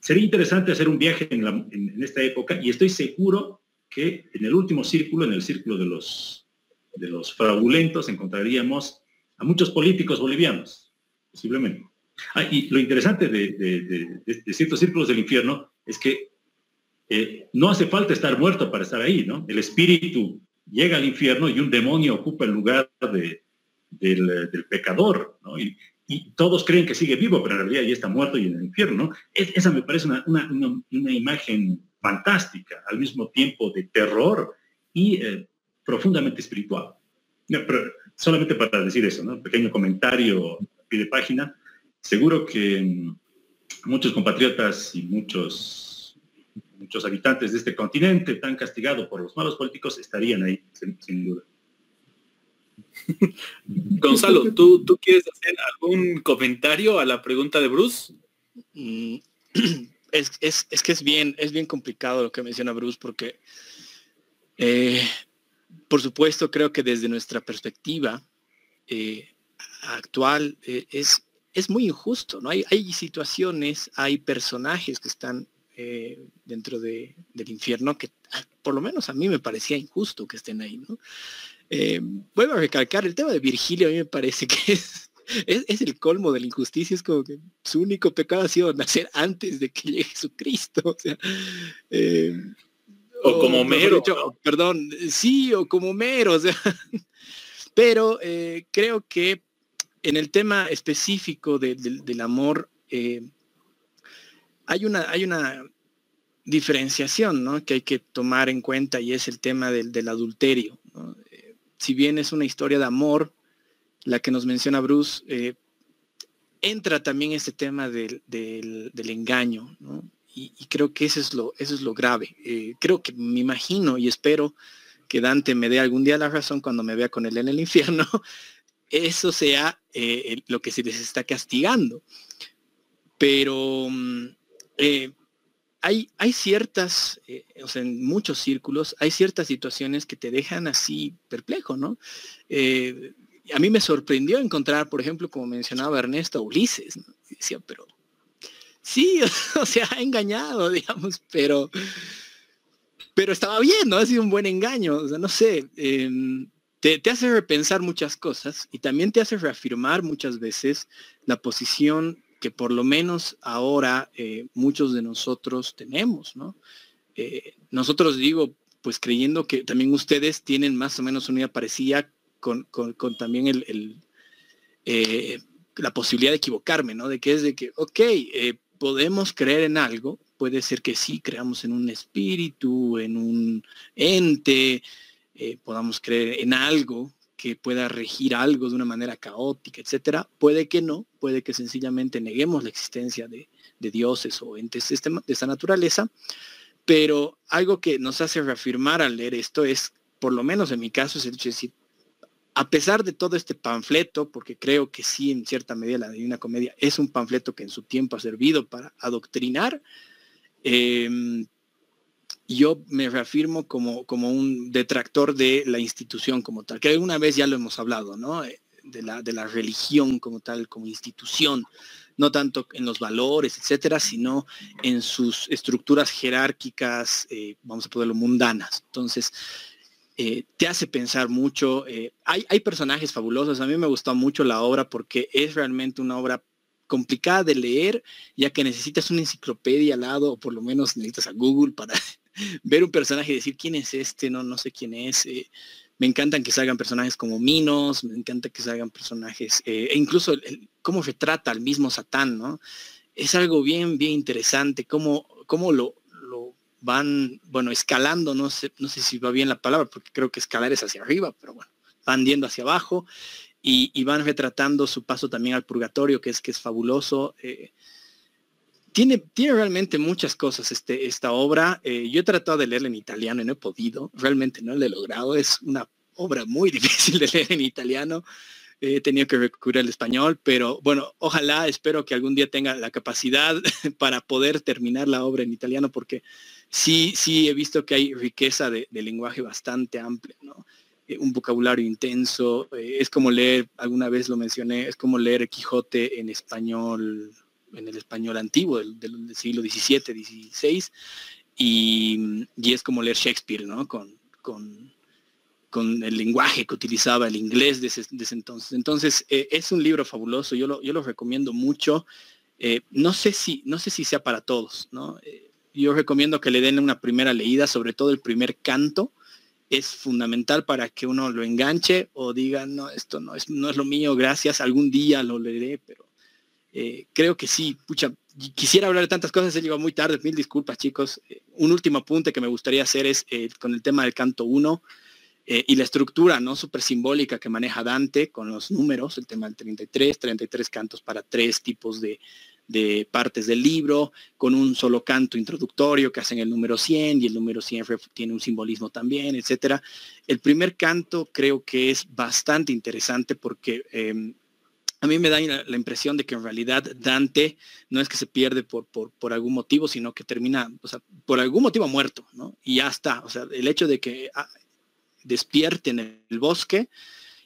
sería interesante hacer un viaje en, esta época y estoy seguro que en el último círculo, en el círculo de los, fraudulentos, encontraríamos a muchos políticos bolivianos, posiblemente. Ah, y lo interesante de, ciertos círculos del infierno es que eh, no hace falta estar muerto para estar ahí, ¿no? El espíritu llega al infierno y un demonio ocupa el lugar del, pecador, ¿no? Todos creen que sigue vivo, pero en realidad ya está muerto y en el infierno, ¿no? esa me parece una, imagen fantástica, al mismo tiempo de terror y eh, profundamente espiritual. solamente para decir eso, ¿no? Pequeño comentario de página. Seguro que mm, muchos compatriotas y muchos muchos habitantes de este continente tan castigado por los malos políticos estarían ahí, sin, duda. Gonzalo, ¿tú, ¿tú, quieres hacer algún comentario a la pregunta de Bruce? Mm, es, que es bien, es bien complicado lo que menciona Bruce porque, eh, por supuesto, creo que desde nuestra perspectiva eh, actual eh, es, es muy injusto, ¿no? Hay, hay situaciones, hay personajes que están dentro de, del infierno que ah, por lo menos a mí me parecía injusto que estén ahí, ¿no? Eh, vuelvo a recalcar, el tema de Virgilio a mí me parece que es, es, el colmo de la injusticia, es como que su único pecado ha sido nacer antes de que llegue Jesucristo, o sea, eh, o, como mero. Perdón, sí, o como mero, o sea, pero creo que en el tema específico del amor, hay una, hay una diferenciación ¿no? que hay que tomar en cuenta y es el tema del, adulterio. Eh, si bien es una historia de amor, la que nos menciona Bruce, eh, entra también este tema del, engaño. Y, creo que eso es lo, eso es lo grave. Eh, creo que me imagino y espero que Dante me dé algún día la razón cuando me vea con él en el infierno, eso sea eh, lo que se les está castigando. Pero mm, hay, ciertas, o sea, en muchos círculos, hay ciertas situaciones que te dejan así perplejo, ¿no? a mí me sorprendió encontrar, por ejemplo, como mencionaba Ernesto, Ulises. Decía, pero sí, o sea, ha engañado, digamos, pero, pero estaba bien, ¿no? Ha sido un buen engaño, no sé, em, te, hace repensar muchas cosas y también te hace reafirmar muchas veces la posición que por lo menos ahora eh, muchos de nosotros tenemos, ¿no? Eh, nosotros digo, pues creyendo que también ustedes tienen más o menos una idea parecida con, también el, eh, la posibilidad de equivocarme, ¿no? De que es de que, ok, podemos creer en algo, puede ser que sí creamos en un espíritu, en un ente, podamos creer en algo que pueda regir algo de una manera caótica, etcétera. Puede que no, puede que sencillamente neguemos la existencia de, dioses o entes de, de esta naturaleza, pero algo que nos hace reafirmar al leer esto es, por lo menos en mi caso, es el hecho de decir, a pesar de todo este panfleto, porque creo que sí, en cierta medida la Divina Comedia es un panfleto que en su tiempo ha servido para adoctrinar, em, yo me reafirmo como, como un detractor de la institución como tal, que alguna vez ya lo hemos hablado, ¿no? Eh, de la, de la religión como tal, como institución, no tanto en los valores, etcétera, sino en sus estructuras jerárquicas, eh, vamos a ponerlo, mundanas. Entonces, eh, te hace pensar mucho. Hay, hay, personajes fabulosos. A mí me gustó mucho la obra porque es realmente una obra complicada de leer, ya que necesitas una enciclopedia al lado, o por lo menos necesitas a Google para ver un personaje y decir quién es este, no, no sé quién es. Eh, me encantan que salgan personajes como Minos, me encanta que salgan personajes, e incluso cómo retrata al mismo Satán, ¿no? Es algo bien, bien interesante, cómo, cómo lo, van, bueno, escalando, no sé, no sé si va bien la palabra, porque creo que escalar es hacia arriba, pero bueno, van yendo hacia abajo y, van retratando su paso también al purgatorio, que es que es fabuloso. Eh, tiene, realmente muchas cosas este, esta obra. Eh, yo he tratado de leerla en italiano y no he podido, realmente no lo he logrado. Es una obra muy difícil de leer en italiano. He tenido que recurrir al español, pero bueno, ojalá, espero que algún día tenga la capacidad para poder terminar la obra en italiano, porque sí, sí he visto que hay riqueza de, lenguaje bastante amplia, ¿no? Eh, un vocabulario intenso, eh, es como leer, alguna vez lo mencioné, es como leer Quijote en español, en el español antiguo del, siglo XVII, XVI, y, es como leer Shakespeare, ¿no? Con, con, el lenguaje que utilizaba el inglés de ese, entonces. Entonces, eh, es un libro fabuloso, yo lo, yo lo recomiendo mucho. no, sé si, no sé si sea para todos, ¿no? yo recomiendo que le den una primera leída, sobre todo el primer canto. Es fundamental para que uno lo enganche o diga, no, esto no es, no es lo mío, gracias, algún día lo leeré, pero eh, creo que sí, pucha, quisiera hablar de tantas cosas, se llegó muy tarde, mil disculpas chicos. Eh, un último apunte que me gustaría hacer es eh, con el tema del canto 1 y la estructura no súper simbólica que maneja Dante con los números, el tema del 33, 33 cantos para tres tipos de, de partes del libro, con un solo canto introductorio que hacen el número 100 y el número 100 tiene un simbolismo también, etcétera. El primer canto creo que es bastante interesante porque em, a mí me da la, impresión de que en realidad Dante no es que se pierde por, por, algún motivo, sino que termina, o sea, por algún motivo muerto, ¿no? Y ya está. O sea, el hecho de que ah, despierte en el bosque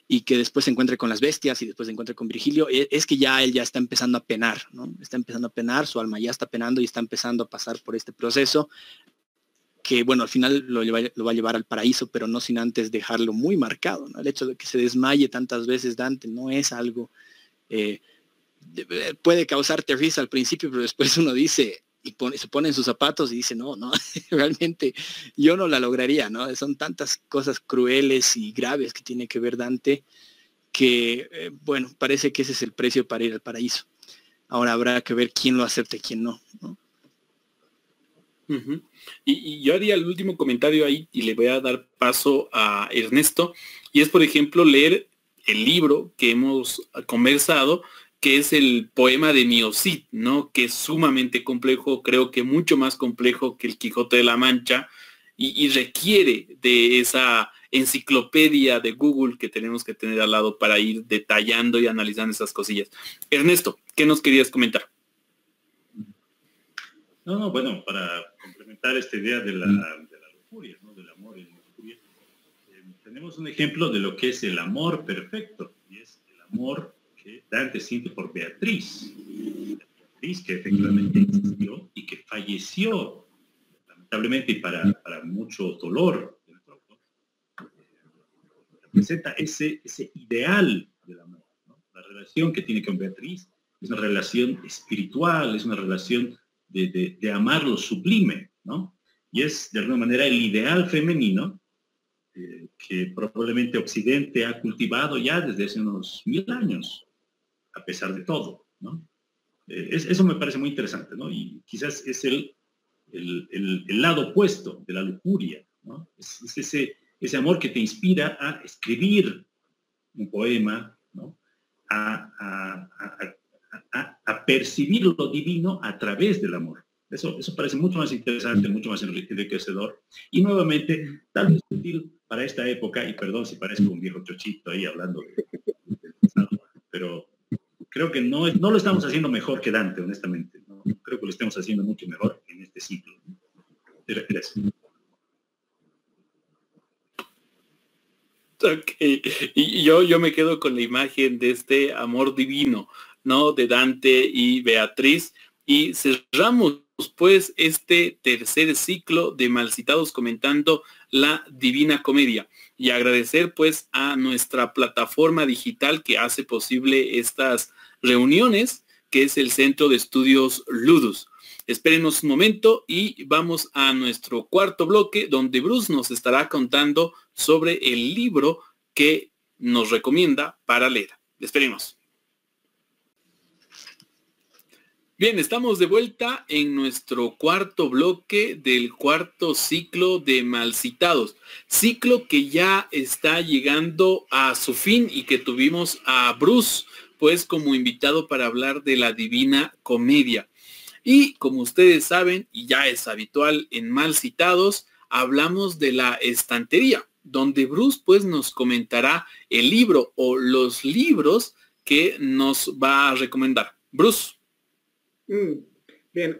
y que después se encuentre con las bestias y después se encuentre con Virgilio, e, es que ya él ya está empezando a penar, ¿no? Está empezando a penar, su alma ya está penando y está empezando a pasar por este proceso que, bueno, al final lo, lo va a llevar al paraíso, pero no sin antes dejarlo muy marcado, ¿no? El hecho de que se desmaye tantas veces Dante no es algo... Eh, puede causarte risa al principio, pero después uno dice, y se pone en sus zapatos y dice, no, no, realmente yo no la lograría, ¿no? Son tantas cosas crueles y graves que tiene que ver Dante que, eh, bueno, parece que ese es el precio para ir al paraíso. Ahora habrá que ver quién lo acepta y quién no. y, yo haría el último comentario ahí y le voy a dar paso a Ernesto, y es, por ejemplo, leer el libro que hemos conversado que es el poema de Miocid, ¿no? Que es sumamente complejo, creo que mucho más complejo que el Quijote de la Mancha y, requiere de esa enciclopedia de Google que tenemos que tener al lado para ir detallando y analizando esas cosillas. Ernesto, ¿qué nos querías comentar? No, no, bueno, para complementar esta idea de la, de la lujuria, ¿no? del amor y la lujuria, eh, tenemos un ejemplo de lo que es el amor perfecto, y es el amor que Dante siente por Beatriz. Beatriz que efectivamente existió y que falleció, lamentablemente para, para mucho dolor del representa ese, ese ideal del amor. La relación que tiene con Beatriz es una relación espiritual, es una relación de, de, amar lo sublime, ¿no? Y es de alguna manera el ideal femenino eh, que probablemente Occidente ha cultivado ya desde hace unos mil años, a pesar de todo, ¿no? Eh, eso me parece muy interesante, ¿no? Y quizás es el, el, el, lado opuesto de la lujuria, ¿no? Es, ese, ese amor que te inspira a escribir un poema, ¿no? a, a, a, percibir lo divino a través del amor. Eso, eso parece mucho más interesante, mucho más enriquecedor. Y nuevamente, tal vez útil para esta época, y perdón si parezco un viejo chochito ahí hablando pero creo que no, no lo estamos haciendo mejor que Dante, honestamente. Creo que lo estamos haciendo mucho mejor en este ciclo. Ok, y yo, yo me quedo con la imagen de este amor divino, ¿no? De Dante y Beatriz. Y cerramos pues este tercer ciclo de Malcitados comentando la Divina Comedia. Y agradecer pues a nuestra plataforma digital que hace posible estas reuniones, que es el Centro de Estudios Ludus. Espérenos un momento y vamos a nuestro cuarto bloque donde Bruce nos estará contando sobre el libro que nos recomienda para leer. Esperemos. Bien, estamos de vuelta en nuestro cuarto bloque del cuarto ciclo de Malcitados. Ciclo que ya está llegando a su fin y que tuvimos a Bruce, pues como invitado para hablar de la Divina Comedia. Y como ustedes saben, y ya es habitual en Malcitados, hablamos de la estantería, donde Bruce pues nos comentará el libro o los libros que nos va a recomendar. Bruce. Mm, bien,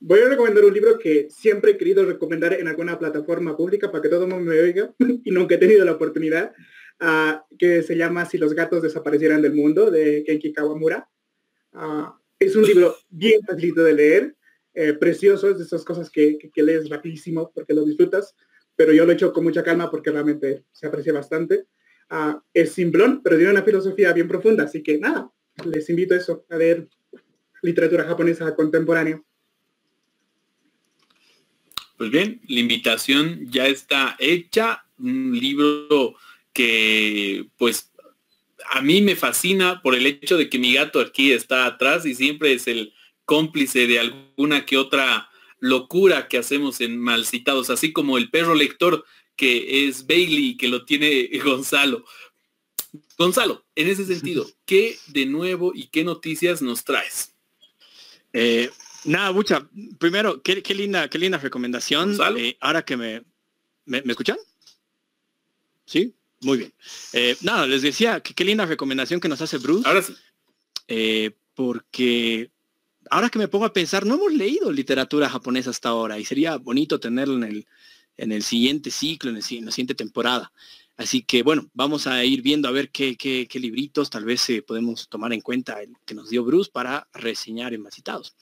voy a recomendar un libro que siempre he querido recomendar en alguna plataforma pública para que todo el mundo me oiga y nunca he tenido la oportunidad, ah, que se llama Si los gatos desaparecieran del mundo, de Kenki Kawamura. Ah, es un libro bien facilito de leer, eh, precioso, es de esas cosas que, que, lees rapidísimo porque lo disfrutas, pero yo lo he hecho con mucha calma porque realmente se aprecia bastante. Ah, es simplón, pero tiene una filosofía bien profunda, así que nada, les invito a eso, a ver literatura japonesa contemporánea. Pues bien, la invitación ya está hecha, un libro que pues a mí me fascina por el hecho de que mi gato aquí está atrás y siempre es el cómplice de alguna que otra locura que hacemos en Malcitados, así como el perro lector que es Bailey que lo tiene Gonzalo. Gonzalo, en ese sentido, ¿qué de nuevo y qué noticias nos traes? Eh, nada, mucha. Primero, qué, linda, qué linda recomendación. Eh, ahora que me, me, escuchan? Sí, muy bien. Eh, nada, les decía que qué linda recomendación que nos hace Bruce. Ahora sí. porque ahora que me pongo a pensar, no hemos leído literatura japonesa hasta ahora y sería bonito tenerlo en el, en el siguiente ciclo, en, en la siguiente temporada. Así que bueno, vamos a ir viendo a ver qué, qué, libritos tal vez eh, podemos tomar en cuenta el que nos dio Bruce para reseñar en Masitados.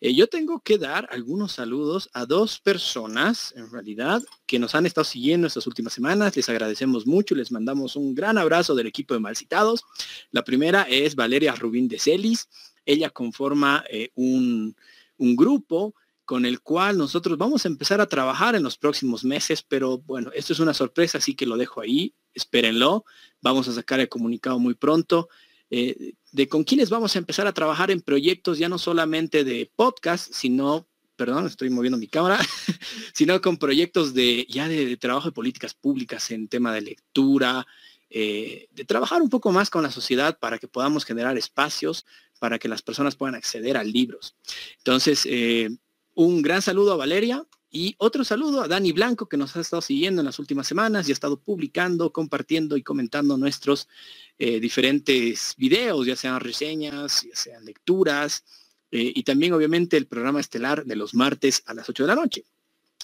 Eh, yo tengo que dar algunos saludos a dos personas, en realidad, que nos han estado siguiendo estas últimas semanas. Les agradecemos mucho, les mandamos un gran abrazo del equipo de Malcitados. La primera es Valeria Rubín de Celis. Ella conforma eh, un, un grupo con el cual nosotros vamos a empezar a trabajar en los próximos meses, pero bueno, esto es una sorpresa, así que lo dejo ahí, espérenlo, vamos a sacar el comunicado muy pronto. Eh, de con quienes vamos a empezar a trabajar en proyectos ya no solamente de podcast, sino, perdón, estoy moviendo mi cámara, sino con proyectos de ya de, trabajo de políticas públicas en tema de lectura, eh, de trabajar un poco más con la sociedad para que podamos generar espacios para que las personas puedan acceder a libros. Entonces, eh, un gran saludo a Valeria y otro saludo a Dani Blanco que nos ha estado siguiendo en las últimas semanas y ha estado publicando, compartiendo y comentando nuestros eh, diferentes videos, ya sean reseñas, ya sean lecturas, y también obviamente el programa estelar de los martes a las 8 de la noche.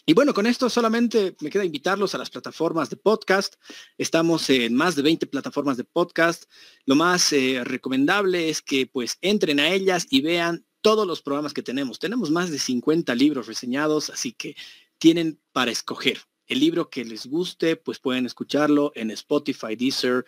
Y bueno, con esto solamente me queda invitarlos a las plataformas de podcast. Estamos en más de 20 plataformas de podcast. Lo más eh, recomendable es que pues entren a ellas y vean todos los programas que tenemos. Tenemos más de 50 libros reseñados, así que tienen para escoger. El libro que les guste, pues pueden escucharlo en Spotify, Deezer,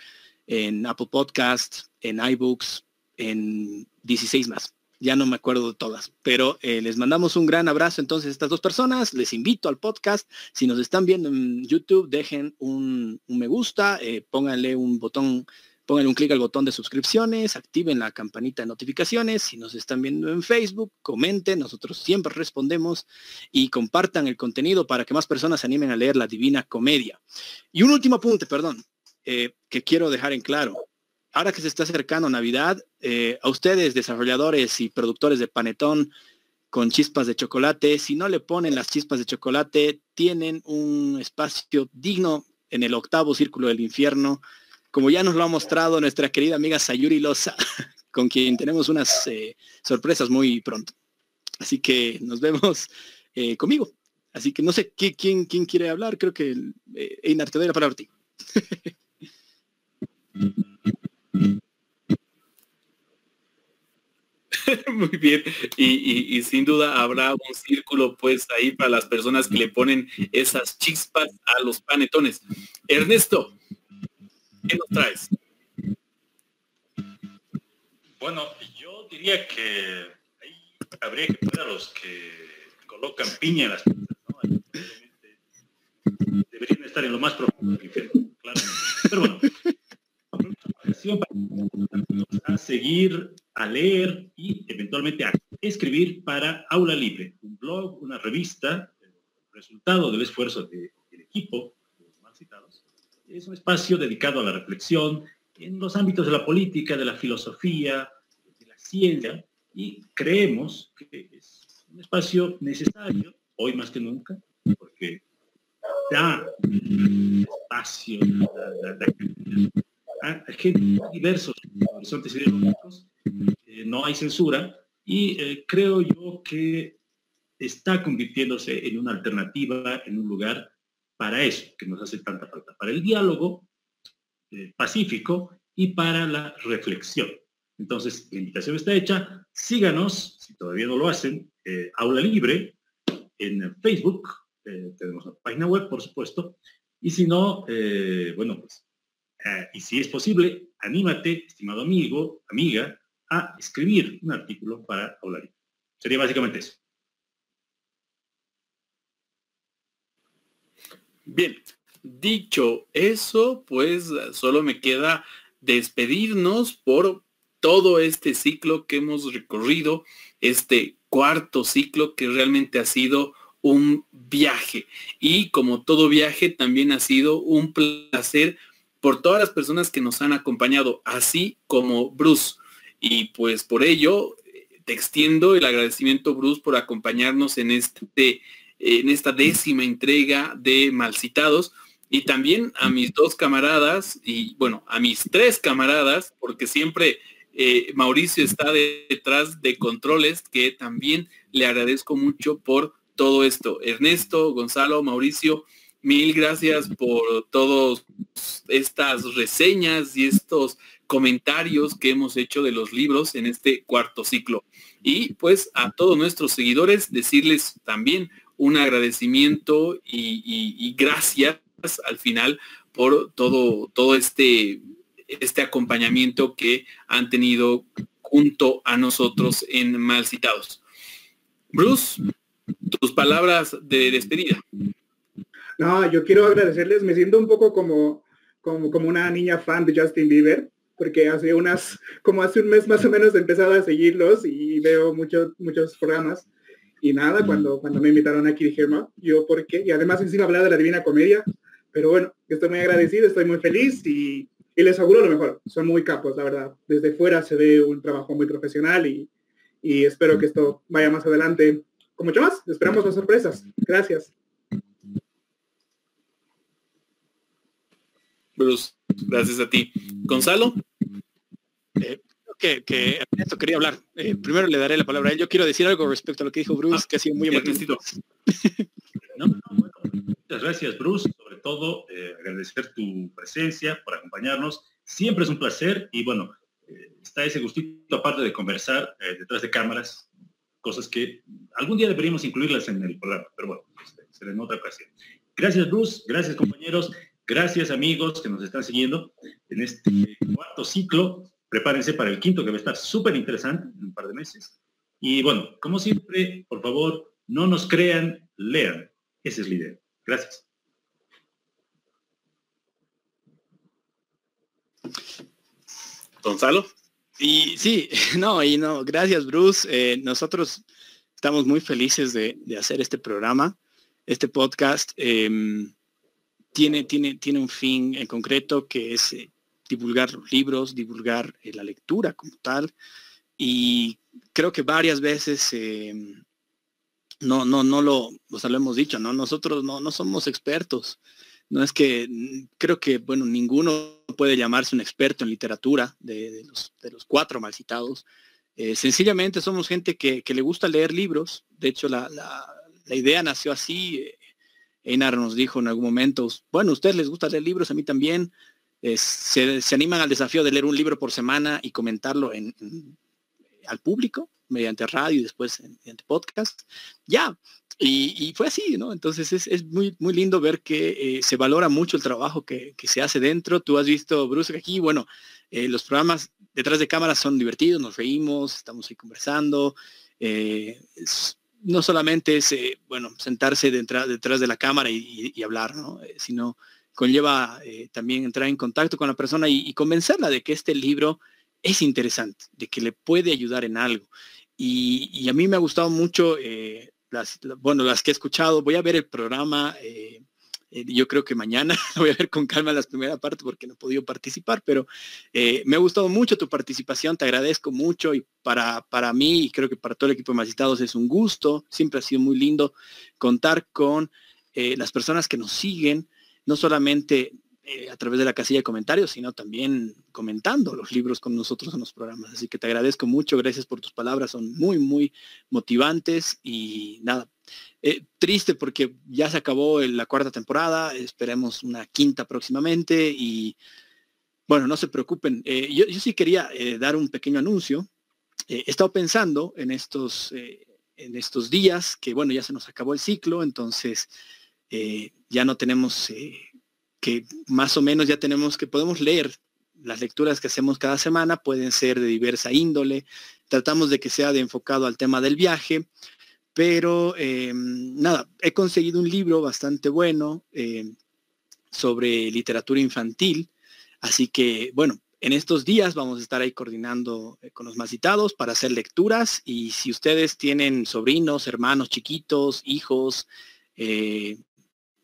en Apple Podcast, en iBooks, en 16 más ya no me acuerdo de todas, pero eh, les mandamos un gran abrazo entonces a estas dos personas, les invito al podcast, si nos están viendo en YouTube, dejen un, me gusta, eh, pónganle un botón, pónganle un clic al botón de suscripciones, activen la campanita de notificaciones, si nos están viendo en Facebook, comenten, nosotros siempre respondemos y compartan el contenido para que más personas se animen a leer la Divina Comedia. Y un último apunte, perdón, eh, que quiero dejar en claro ahora que se está acercando Navidad, eh, a ustedes, desarrolladores y productores de panetón con chispas de chocolate, si no le ponen las chispas de chocolate, tienen un espacio digno en el octavo círculo del infierno, como ya nos lo ha mostrado nuestra querida amiga Sayuri Loza, con quien tenemos unas eh, sorpresas muy pronto. Así que nos vemos eh, conmigo. Así que no sé quién, quién quiere hablar, creo que Einar te doy la palabra a ti. Muy bien, y, sin duda habrá un círculo pues ahí para las personas que le ponen esas chispas a los panetones. Ernesto, ¿qué nos traes? Bueno, yo diría que habría que poner a los que colocan piña en las ¿no? Deberían estar en lo más profundo del infierno, Pero bueno, a seguir, a leer y eventualmente a escribir para Aula Libre, un blog, una revista, resultado del esfuerzo del equipo. Es un espacio dedicado a la reflexión en los ámbitos de la política, de la filosofía, de la ciencia, y creemos que es un espacio necesario, hoy más que nunca, porque da espacio, hay gente diversos horizontes ideológicos, eh, no hay censura y eh, creo yo que está convirtiéndose en una alternativa, en un lugar para eso que nos hace tanta falta, para el diálogo eh, pacífico y para la reflexión. Entonces, la invitación está hecha. Síganos, si todavía no lo hacen, Aula Libre en Facebook. tenemos una página web, por supuesto. Y si no, bueno, pues eh, y si es posible, anímate, estimado amigo, amiga, a escribir un artículo para hablar. Sería básicamente eso. Bien, dicho eso, pues solo me queda despedirnos por todo este ciclo que hemos recorrido, este cuarto ciclo que realmente ha sido un viaje. Y como todo viaje, también ha sido un placer por todas las personas que nos han acompañado, así como Bruce. Y pues por ello te extiendo el agradecimiento, Bruce, por acompañarnos en, este, en esta décima entrega de Malcitados. Y también a mis dos camaradas, y bueno, a mis tres camaradas, porque siempre eh, Mauricio está detrás de controles, que también le agradezco mucho por todo esto. Ernesto, Gonzalo, Mauricio, Mil gracias por todas estas reseñas y estos comentarios que hemos hecho de los libros en este cuarto ciclo. Y pues a todos nuestros seguidores decirles también un agradecimiento y, gracias al final por todo, todo este, este acompañamiento que han tenido junto a nosotros en Mal Citados. Bruce, tus palabras de despedida. No, yo quiero agradecerles, me siento un poco como, como, como una niña fan de Justin Bieber, porque hace unas, como hace un mes más o menos he empezado a seguirlos y veo muchos, muchos programas. Y nada, cuando, cuando me invitaron aquí dije, no, yo por qué. Y además encima hablar de la Divina Comedia. Pero bueno, estoy muy agradecido, estoy muy feliz y, y les auguro lo mejor. Son muy capos, la verdad. Desde fuera se ve un trabajo muy profesional y, y espero que esto vaya más adelante con mucho más. Esperamos las sorpresas. Gracias. Bruce, gracias a ti. Gonzalo. Eh, que, que esto quería hablar. Eh, primero le daré la palabra a él. Yo quiero decir algo respecto a lo que dijo Bruce, que ha sido muy emotivo. No, no, bueno, muchas gracias, Bruce. Sobre todo, eh, agradecer tu presencia por acompañarnos. Siempre es un placer y bueno, eh, está ese gustito aparte de conversar detrás de cámaras, cosas que algún día deberíamos incluirlas en el programa, pero bueno, este, será en otra ocasión. Gracias, Bruce. Gracias, compañeros. Gracias, amigos que nos están siguiendo en este cuarto ciclo. Prepárense para el quinto que va a estar súper interesante en un par de meses. Y bueno, como siempre, por favor, no nos crean, lean. Esa es la idea. Gracias. Gonzalo. Y sí, no, y no, gracias Bruce. Eh, nosotros estamos muy felices de, de, hacer este programa, este podcast. Eh, tiene, tiene, tiene un fin en concreto que es eh, divulgar los libros, divulgar eh, la lectura como tal. Y creo que varias veces em, no, no, no lo, hemos dicho, ¿no? Nosotros no, no somos expertos. No es que, mm, creo que, bueno, ninguno puede llamarse un experto en literatura de, de, los, de los, cuatro mal citados. Eh, sencillamente somos gente que, que, le gusta leer libros. De hecho, la, la, la idea nació así. Eh, Einar nos dijo en algún momento, bueno, a ustedes les gusta leer libros, a mí también. Eh, se, se, animan al desafío de leer un libro por semana y comentarlo en, al público mediante radio y después mediante podcast. Ya, y, y, fue así, ¿no? Entonces es, es muy, muy lindo ver que eh, se valora mucho el trabajo que, que, se hace dentro. Tú has visto, Bruce, aquí, bueno, eh, los programas detrás de cámaras son divertidos, nos reímos, estamos ahí conversando. No solamente es, bueno, sentarse detrás, detrás de la cámara y, y hablar, ¿no? sino conlleva también entrar en contacto con la persona y, convencerla de que este libro es interesante, de que le puede ayudar en algo. Y, a mí me ha gustado mucho, eh, las, bueno, las que he escuchado, voy a ver el programa, eh, eh, yo creo que mañana voy a ver con calma las primeras partes porque no he podido participar, pero eh, me ha gustado mucho tu participación, te agradezco mucho y para, para mí y creo que para todo el equipo de Macitados es un gusto, siempre ha sido muy lindo contar con eh, las personas que nos siguen, no solamente eh, a través de la casilla de comentarios, sino también comentando los libros con nosotros en los programas. Así que te agradezco mucho, gracias por tus palabras, son muy, muy motivantes y nada, eh, triste porque ya se acabó la cuarta temporada, esperemos una quinta próximamente y bueno, no se preocupen. Eh, yo, yo, sí quería dar un pequeño anuncio. he estado pensando en estos, en estos días que bueno, ya se nos acabó el ciclo, entonces ya no tenemos que más o menos ya tenemos que podemos leer las lecturas que hacemos cada semana pueden ser de diversa índole. Tratamos de que sea de enfocado al tema del viaje, pero eh, nada, he conseguido un libro bastante bueno eh, sobre literatura infantil, así que bueno, en estos días vamos a estar ahí coordinando eh, con los más citados para hacer lecturas y si ustedes tienen sobrinos, hermanos chiquitos, hijos, eh,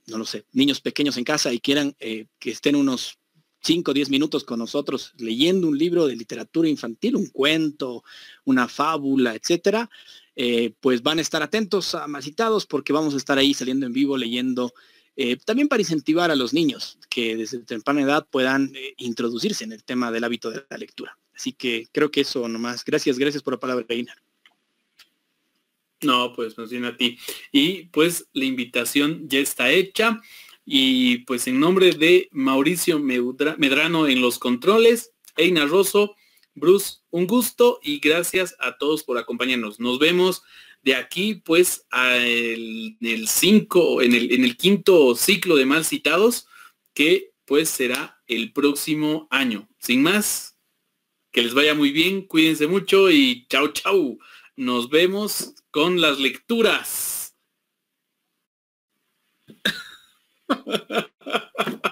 no lo sé, niños pequeños en casa y quieran eh, que estén unos 5 o 10 minutos con nosotros leyendo un libro de literatura infantil, un cuento, una fábula, etcétera, eh, pues van a estar atentos a Macitados porque vamos a estar ahí saliendo en vivo leyendo, eh, también para incentivar a los niños que desde temprana edad puedan introducirse en el tema del hábito de la lectura. Así que creo que eso nomás. Gracias, gracias por la palabra, Reina. No, pues más bien a ti. Y pues la invitación ya está hecha. Y pues en nombre de Mauricio Medrano en los controles, Eina Rosso, Bruce, un gusto y gracias a todos por acompañarnos. Nos vemos de aquí pues el, en el cinco, en el, en el quinto ciclo de mal citados, que pues será el próximo año. Sin más, que les vaya muy bien, cuídense mucho y chao, chao. Nos vemos con las lecturas.